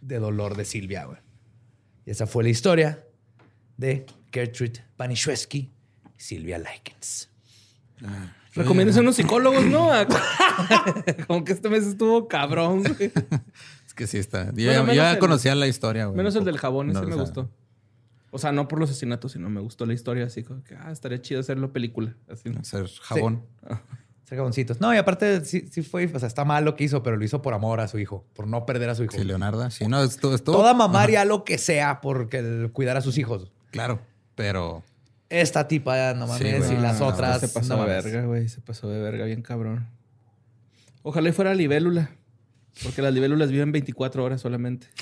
Speaker 4: de dolor de Silvia, güey. Y esa fue la historia de Gertrude Banishewski y Silvia Likens.
Speaker 5: Recomiendas a unos psicólogos, ¿no? Como que este mes estuvo cabrón, güey.
Speaker 3: Es que sí está. Yo,
Speaker 5: Bueno,
Speaker 3: ya- ya
Speaker 5: el-
Speaker 3: conocía la historia, güey.
Speaker 5: Menos el del jabón, ese
Speaker 3: No,
Speaker 5: me gustó. O sea, no por los asesinatos, sino me gustó la historia así como que, ah, estaría chido hacerlo película. Así, ¿no?
Speaker 3: Hacer jabón.
Speaker 4: Ser No, y aparte sí, sí fue, o sea, está mal lo que hizo, pero lo hizo por amor a su hijo, por no perder a su hijo.
Speaker 3: Sí, Leonardo. Sí, no, esto, esto.
Speaker 4: Toda mamá haría lo que sea por cuidar a sus hijos.
Speaker 3: Claro, pero
Speaker 4: Esta tipa, no
Speaker 3: Sí,
Speaker 4: mames, y las
Speaker 3: No,
Speaker 4: otras.
Speaker 5: Se pasó
Speaker 4: no
Speaker 5: de
Speaker 4: mames.
Speaker 5: verga, güey. Se pasó de verga bien cabrón. Ojalá y fuera libélula. Porque las libélulas viven 24 horas solamente.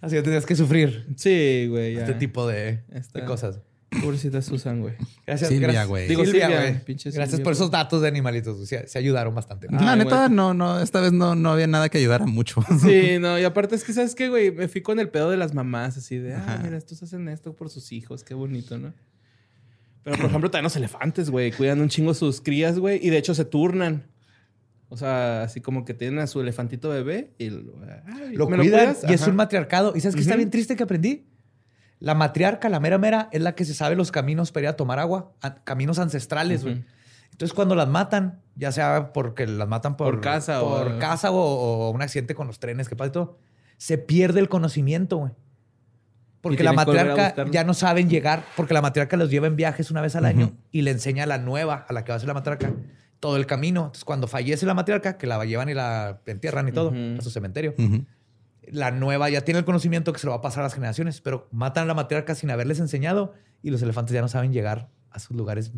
Speaker 4: Así que tenías que sufrir
Speaker 5: Sí, güey. ya.
Speaker 4: este tipo de cosas.
Speaker 5: Pobrecita Susan, güey.
Speaker 4: Gracias,
Speaker 3: Silvia, güey.
Speaker 5: Digo,
Speaker 4: Silvia,
Speaker 5: Silvia,
Speaker 4: güey.
Speaker 5: pinche
Speaker 4: Gracias
Speaker 5: Silvia,
Speaker 4: por esos datos de animalitos. güey. Se, se ayudaron bastante.
Speaker 5: Ah,
Speaker 3: la
Speaker 5: Ay,
Speaker 3: neta, no, no, esta vez no, no había nada que ayudara mucho.
Speaker 5: Sí, no, y aparte es que, ¿sabes qué, güey? Me fui con el pedo de las mamás, así de, ah,
Speaker 3: Ajá.
Speaker 5: mira, estos hacen esto por sus hijos, qué bonito, ¿no? Pero, por ejemplo, también los elefantes, güey, cuidan un chingo sus crías, güey, y de hecho se turnan. O sea, así como que tienen a su elefantito bebé y lo, ay,
Speaker 4: Lo
Speaker 5: ¿me
Speaker 4: cuidan y es un matriarcado. ¿Y sabes qué está bien triste que aprendí? La matriarca, la mera mera, es la que se sabe los caminos para ir a tomar agua, caminos ancestrales, güey. Entonces, cuando las matan, ya sea porque las matan por,
Speaker 5: Por casa o-
Speaker 4: por casa o, o un accidente con los trenes, que pasa y todo, se pierde el conocimiento, güey. Porque la matriarca ya no saben llegar, porque la matriarca los lleva en viajes una vez al año y le enseña a la nueva, a la que va a ser la matriarca, todo el camino. Entonces, cuando fallece la matriarca, que la llevan y la entierran y todo a su cementerio. La nueva ya tiene el conocimiento que se lo va a pasar a las generaciones, pero matan a la matriarca sin haberles enseñado y los elefantes ya no saben llegar a sus lugares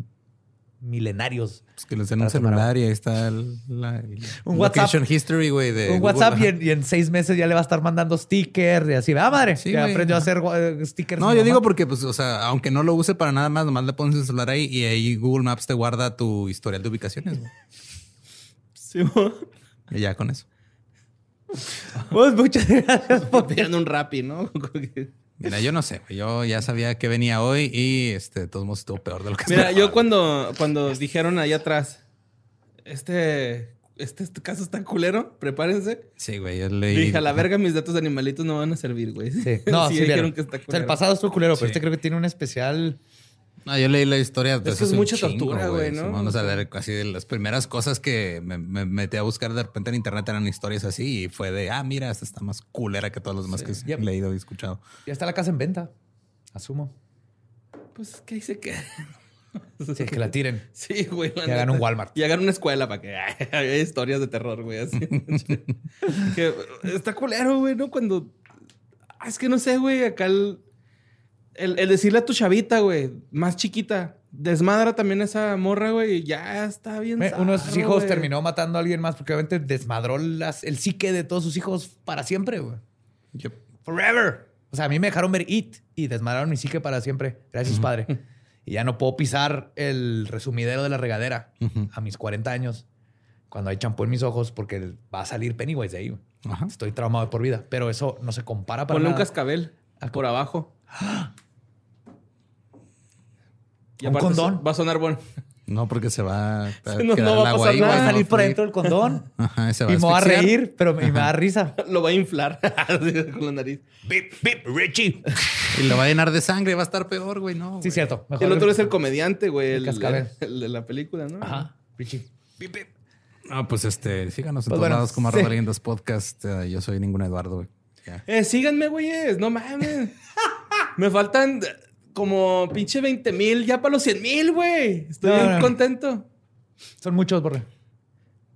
Speaker 4: milenarios.
Speaker 3: Pues que les den un celular y ahí está el, la, el
Speaker 4: Un
Speaker 3: location
Speaker 4: WhatsApp.
Speaker 3: history, güey. de
Speaker 4: un
Speaker 3: Google.
Speaker 4: WhatsApp y en, y en seis meses ya le va a estar mandando stickers y así. Ah, madre.
Speaker 3: Sí,
Speaker 4: ya aprendió a hacer eh, stickers.
Speaker 3: No, yo
Speaker 4: mamá.
Speaker 3: digo porque, pues, o sea, aunque no lo use para nada más, nomás le pones el celular ahí y ahí Google Maps te guarda tu historial de ubicaciones.
Speaker 5: Sí.
Speaker 3: Y ya con eso.
Speaker 4: Pues muchas gracias por
Speaker 5: Pidiendo un rapi, ¿no?
Speaker 3: Mira, yo no sé, güey. Yo ya sabía que venía hoy y este, de todos modos estuvo peor de lo que
Speaker 5: Mira, yo cuando, cuando dijeron allá atrás, este, este, este caso está culero, prepárense.
Speaker 3: Sí, güey, yo leí.
Speaker 5: Dije, a la verga, mis datos de animalitos no van a servir, güey.
Speaker 4: Sí. No, sí,
Speaker 5: dijeron
Speaker 4: vieron.
Speaker 5: que está
Speaker 4: O sea,
Speaker 5: culero.
Speaker 4: el pasado estuvo culero, pero
Speaker 3: Sí.
Speaker 4: este creo que tiene un especial.
Speaker 3: No, yo leí la historia. pues,
Speaker 5: que es mucha tortura, güey, ¿no?
Speaker 3: Vamos a ver, así de las primeras cosas que me, me metí a buscar de repente en internet eran historias así y fue de, ah, mira, esta está más culera que todos los demás que
Speaker 4: Yep.
Speaker 3: he leído y escuchado.
Speaker 4: Ya está la casa en venta. Asumo.
Speaker 5: Pues que ahí se queda.
Speaker 4: Sí, que la tiren.
Speaker 5: Sí, güey. la
Speaker 4: Que hagan un Walmart.
Speaker 5: Y hagan una escuela para que ay, haya historias de terror, güey. Así. que está culero, güey, ¿no? Cuando. Ah, Es que no sé, güey. Acá el, el, el decirle a tu chavita, güey, más chiquita, desmadra también esa morra, güey, y ya está bien.
Speaker 4: Uno de sus hijos
Speaker 5: güey.
Speaker 4: terminó matando a alguien más porque obviamente desmadró las- el psique de todos sus hijos para siempre, güey.
Speaker 3: Yep.
Speaker 4: Forever. O sea, a mí me dejaron ver It y desmadraron mi psique para siempre. Gracias, padre. Y ya no puedo pisar el resumidero de la regadera a mis 40 años cuando hay champú en mis ojos porque va a salir Pennywise de ahí. güey. Estoy traumado de por vida, pero eso no se compara para
Speaker 5: Ponle un cascabel por abajo. Y
Speaker 4: Un condón.
Speaker 5: Va a sonar bueno.
Speaker 3: No, porque se va a
Speaker 5: Sí, no- no va a pasar
Speaker 3: ahí,
Speaker 5: nada.
Speaker 4: Va a
Speaker 3: no
Speaker 4: salir por dentro del condón
Speaker 3: Ajá, y se va
Speaker 4: y me voy a reír, pero me, y me da risa.
Speaker 5: Lo va a inflar con la nariz.
Speaker 4: Bip, bip, Richie.
Speaker 3: Y lo va a llenar de sangre, va a estar peor, güey, no.
Speaker 4: Sí,
Speaker 3: güey.
Speaker 4: cierto. Mejor
Speaker 5: El otro es el comediante, güey.
Speaker 4: El
Speaker 5: El,
Speaker 4: cascabel.
Speaker 5: el de la película, ¿no?
Speaker 4: Ajá, Richie. Bip, bip.
Speaker 3: No, pues este, síganos en
Speaker 4: Pues
Speaker 3: todos
Speaker 4: bueno,
Speaker 3: lados como
Speaker 4: sí.
Speaker 3: arroba leyendas podcast. Eh, yo soy ningún Eduardo, güey.
Speaker 5: Eh, síganme, güeyes. No mames. Me faltan como pinche 20 mil ya para los 100 mil, güey. Estoy
Speaker 4: No,
Speaker 5: bien
Speaker 4: no.
Speaker 5: contento.
Speaker 4: Son muchos, Borre.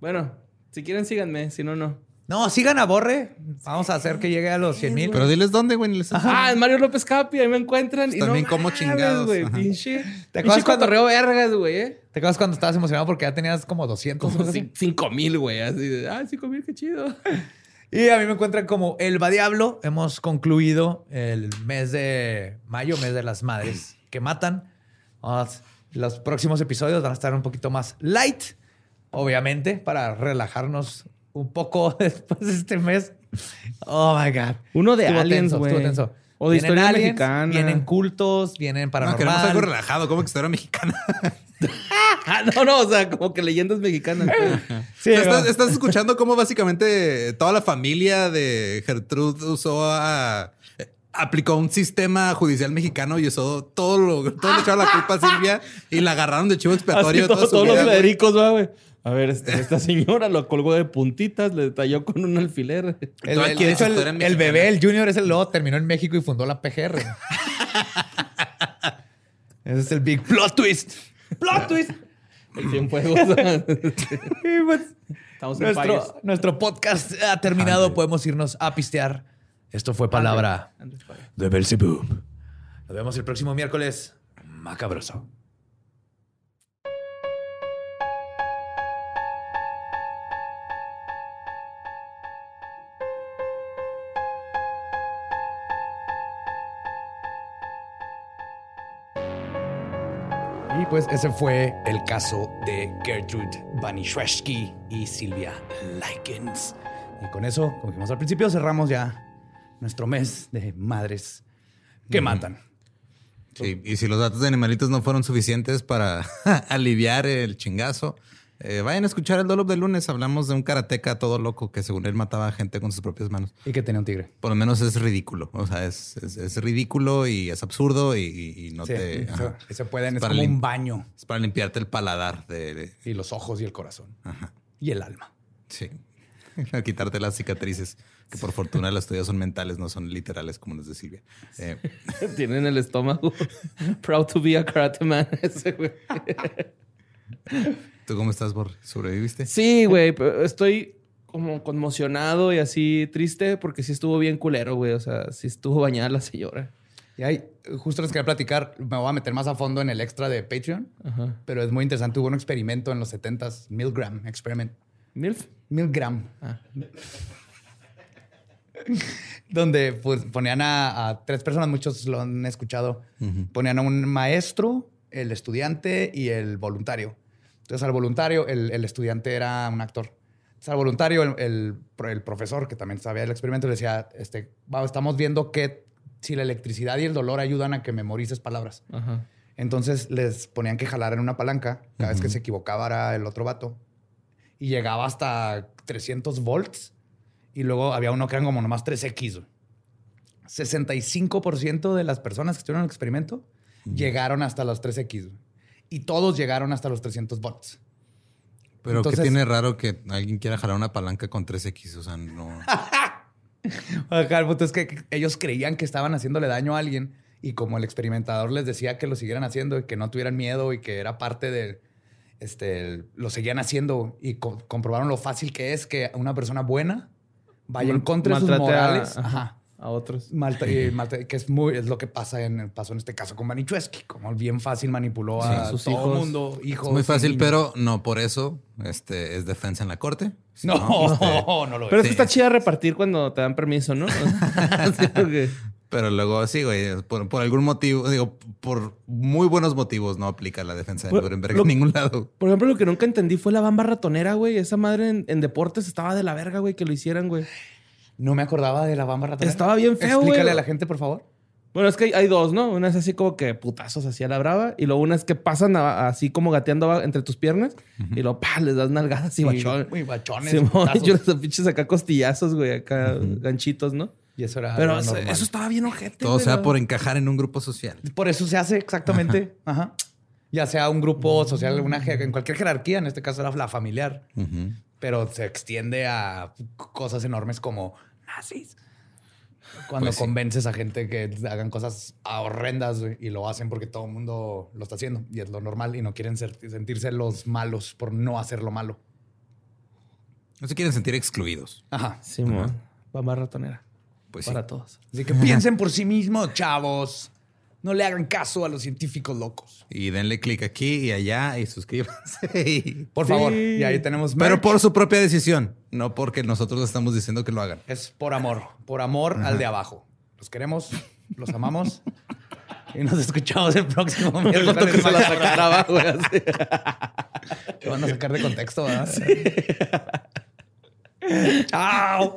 Speaker 5: Bueno, si quieren, síganme. Si no, no.
Speaker 4: No, sigan a Borre. Vamos a hacer que llegue a los 100 mil.
Speaker 3: Pero diles dónde, güey.
Speaker 5: Ah, en Mario López Capi, ahí me encuentran. y
Speaker 3: También
Speaker 5: no
Speaker 3: como
Speaker 5: mames,
Speaker 3: chingados,
Speaker 5: güey.
Speaker 3: ajá.
Speaker 5: Pinche,
Speaker 4: ¿Te
Speaker 5: pinche
Speaker 4: acuerdas cuando-
Speaker 5: cotorreo vergas, güey, eh.
Speaker 4: ¿Te acuerdas cuando estabas emocionado porque ya tenías como 200? o
Speaker 5: Como
Speaker 4: algo así?
Speaker 5: 5 mil, güey. Así de, ah, 5 mil, qué chido.
Speaker 4: Y a mí me encuentran como El Va Diablo. Hemos concluido el mes de mayo, mes de las madres que matan. Los próximos episodios van a estar un poquito más light, obviamente, para relajarnos un poco después de este mes. Oh my God.
Speaker 5: Uno de
Speaker 4: Estuvo
Speaker 5: aliens,
Speaker 4: tenso, estuvo tenso.
Speaker 5: O de
Speaker 4: Vienen
Speaker 5: historia
Speaker 4: aliens,
Speaker 5: mexicana.
Speaker 4: Vienen cultos, vienen
Speaker 3: No, queremos algo
Speaker 4: paranormal.
Speaker 3: relajado, como que historia mexicana.
Speaker 5: Ah, no, no, o sea, como que leyendas mexicanas.
Speaker 4: Sí,
Speaker 3: estás, escuchando cómo básicamente toda la familia de Gertrude usó a... Aplicó un sistema judicial mexicano y usó todo lo, todo le echaron la culpa a Silvia y la agarraron de chivo expiatorio
Speaker 5: Así
Speaker 3: toda
Speaker 5: todo-
Speaker 3: su
Speaker 5: todos
Speaker 3: vida,
Speaker 5: los. Federicos, güey. A ver, este- esta señora lo colgó de puntitas, le detalló con un alfiler.
Speaker 4: El, el- de hecho, el- el bebé, el Junior, es el luego terminó en México y fundó la PGR. Ese es el big plot twist. Plot twist.
Speaker 5: El Cienfuegos.
Speaker 4: Pues,
Speaker 5: Estamos en payas.
Speaker 4: nuestro, nuestro podcast ha terminado. Podemos irnos a pistear. Esto fue palabra
Speaker 5: Andes, payas.
Speaker 4: de Belzebub. Nos vemos el próximo miércoles. Macabroso. Y pues ese fue el caso de Gertrude Banishwesky y Silvia Likens. Y con eso, como dijimos al principio, cerramos ya nuestro mes de madres que matan.
Speaker 3: Sí, y si los datos de animalitos no fueron suficientes para aliviar el chingazo, Eh, vayan a escuchar el Dolop de lunes. Hablamos de un karateca todo loco que según él mataba a gente con sus propias manos.
Speaker 4: Y que tenía un tigre.
Speaker 3: Por lo menos es ridículo. O sea, es, es- es ridículo y es absurdo y, no
Speaker 4: Sí,
Speaker 3: te...
Speaker 4: eso- se pueden, es como
Speaker 3: lim-
Speaker 4: un baño.
Speaker 3: Es para limpiarte el paladar de... de-
Speaker 4: Y los ojos y el corazón.
Speaker 3: ajá.
Speaker 4: Y el alma.
Speaker 3: Sí. A quitarte las cicatrices, que por fortuna las tuyas son mentales, no son literales como las de Silvia. Eh,
Speaker 5: Tienen el estómago. Proud to be a karate man. Ese, güey.
Speaker 3: ¿Tú cómo estás, Borre? ¿Sobreviviste?
Speaker 5: Sí, güey. pero Estoy como conmocionado y así triste porque sí estuvo bien culero, güey. O sea, sí estuvo bañada la señora.
Speaker 4: Y ahí, justo les quería platicar, me voy a meter más a fondo en el extra de Patreon,
Speaker 5: Ajá.
Speaker 4: pero es muy interesante. Hubo un experimento en los 70s, Milgram Experiment.
Speaker 5: ¿Milf?
Speaker 4: Milgram.
Speaker 5: Ah.
Speaker 4: donde pues, ponían a, a tres personas, muchos lo han escuchado, ponían a un maestro, el estudiante y el voluntario. Entonces al voluntario, el, el estudiante era un actor. Entonces al voluntario, el, el- el profesor, que también sabía del experimento, le decía, este, "Va, estamos viendo que si la electricidad y el dolor ayudan a que memorices palabras.
Speaker 5: Ajá.
Speaker 4: Entonces les ponían que jalar en una palanca cada vez que se equivocaba era el otro vato. Y llegaba hasta 300 volts. Y luego había uno que eran como nomás 3X. güey. 65% de las personas que estuvieron en el experimento llegaron hasta los 3X. güey. Y todos llegaron hasta los 300 volts.
Speaker 3: Pero
Speaker 4: Entonces-
Speaker 3: ¿qué tiene raro que alguien quiera jalar una palanca con 3X? O sea, no...
Speaker 4: Acá el punto es que ellos creían que estaban haciéndole daño a alguien y como el experimentador les decía que lo siguieran haciendo y que no tuvieran miedo y que era parte de, este, lo seguían haciendo y co- comprobaron lo fácil que es que una persona buena vaya en contra de sus
Speaker 5: a-
Speaker 4: morales.
Speaker 5: ajá,
Speaker 4: Ajá.
Speaker 5: A otros.
Speaker 4: Malta- y malta- que es muy es lo que pasa en pasó en este caso con Manichueski, como bien fácil manipuló a
Speaker 5: Sí, sus
Speaker 4: todo
Speaker 5: hijos.
Speaker 4: mundo, hijos.
Speaker 3: Es muy fácil, pero no por eso este, es defensa en la corte.
Speaker 4: no,
Speaker 3: Este,
Speaker 4: no, lo
Speaker 5: Pero es
Speaker 3: Sí.
Speaker 5: que está chida repartir cuando te dan permiso, ¿no?
Speaker 3: Pero luego sí, güey, por, por algún motivo, digo, por muy buenos motivos no aplica la defensa de Nuremberg
Speaker 5: lo-
Speaker 3: en ningún lado.
Speaker 5: Por ejemplo, lo que nunca entendí fue la bamba ratonera, güey. Esa madre en, en deportes estaba de la verga, güey, que lo hicieran, güey.
Speaker 4: No me acordaba de la bamba ratonera.
Speaker 5: Estaba bien feo,
Speaker 4: Explícale
Speaker 5: güey.
Speaker 4: a la gente, por favor.
Speaker 5: Bueno, es que hay, dos, ¿no? Una es así como que putazos hacia la brava y luego una es que pasan a- así como gateando entre tus piernas y luego pa, les das nalgadas y bachón.
Speaker 4: Muy bachones.
Speaker 5: Yo les pinches acá costillazos, güey, acá ganchitos, ¿no?
Speaker 4: Y eso era
Speaker 5: Pero eso, estaba bien ojete.
Speaker 3: Todo
Speaker 5: güey,
Speaker 3: sea
Speaker 5: ¿no?
Speaker 3: por encajar en un grupo social.
Speaker 4: Por eso se hace exactamente. Ajá. Ya sea un grupo social, una, en cualquier jerarquía, en este caso era la familiar. Pero se extiende a cosas enormes como nazis. Cuando
Speaker 3: Pues sí.
Speaker 4: convences a gente que hagan cosas horrendas y lo hacen porque todo el mundo lo está haciendo y es lo normal y no quieren ser- sentirse los malos por no hacer lo malo.
Speaker 3: No se quieren sentir excluidos.
Speaker 4: Ajá.
Speaker 5: Simón, bamba ratonera.
Speaker 3: Pues sí.
Speaker 5: para todos.
Speaker 4: Así que piensen por sí mismos, chavos. No le hagan caso a los científicos locos.
Speaker 3: Y denle clic aquí y allá y suscríbanse. y-
Speaker 4: Por
Speaker 5: Sí.
Speaker 4: favor. Y ahí tenemos
Speaker 3: Pero por su propia decisión, no porque nosotros estamos diciendo que lo hagan.
Speaker 4: Es por amor. Por amor al de abajo. Los queremos, los amamos. y nos escuchamos el próximo miércoles.
Speaker 5: la sacara abajo.
Speaker 4: Te van a sacar de contexto, ¿verdad? ¡Chao!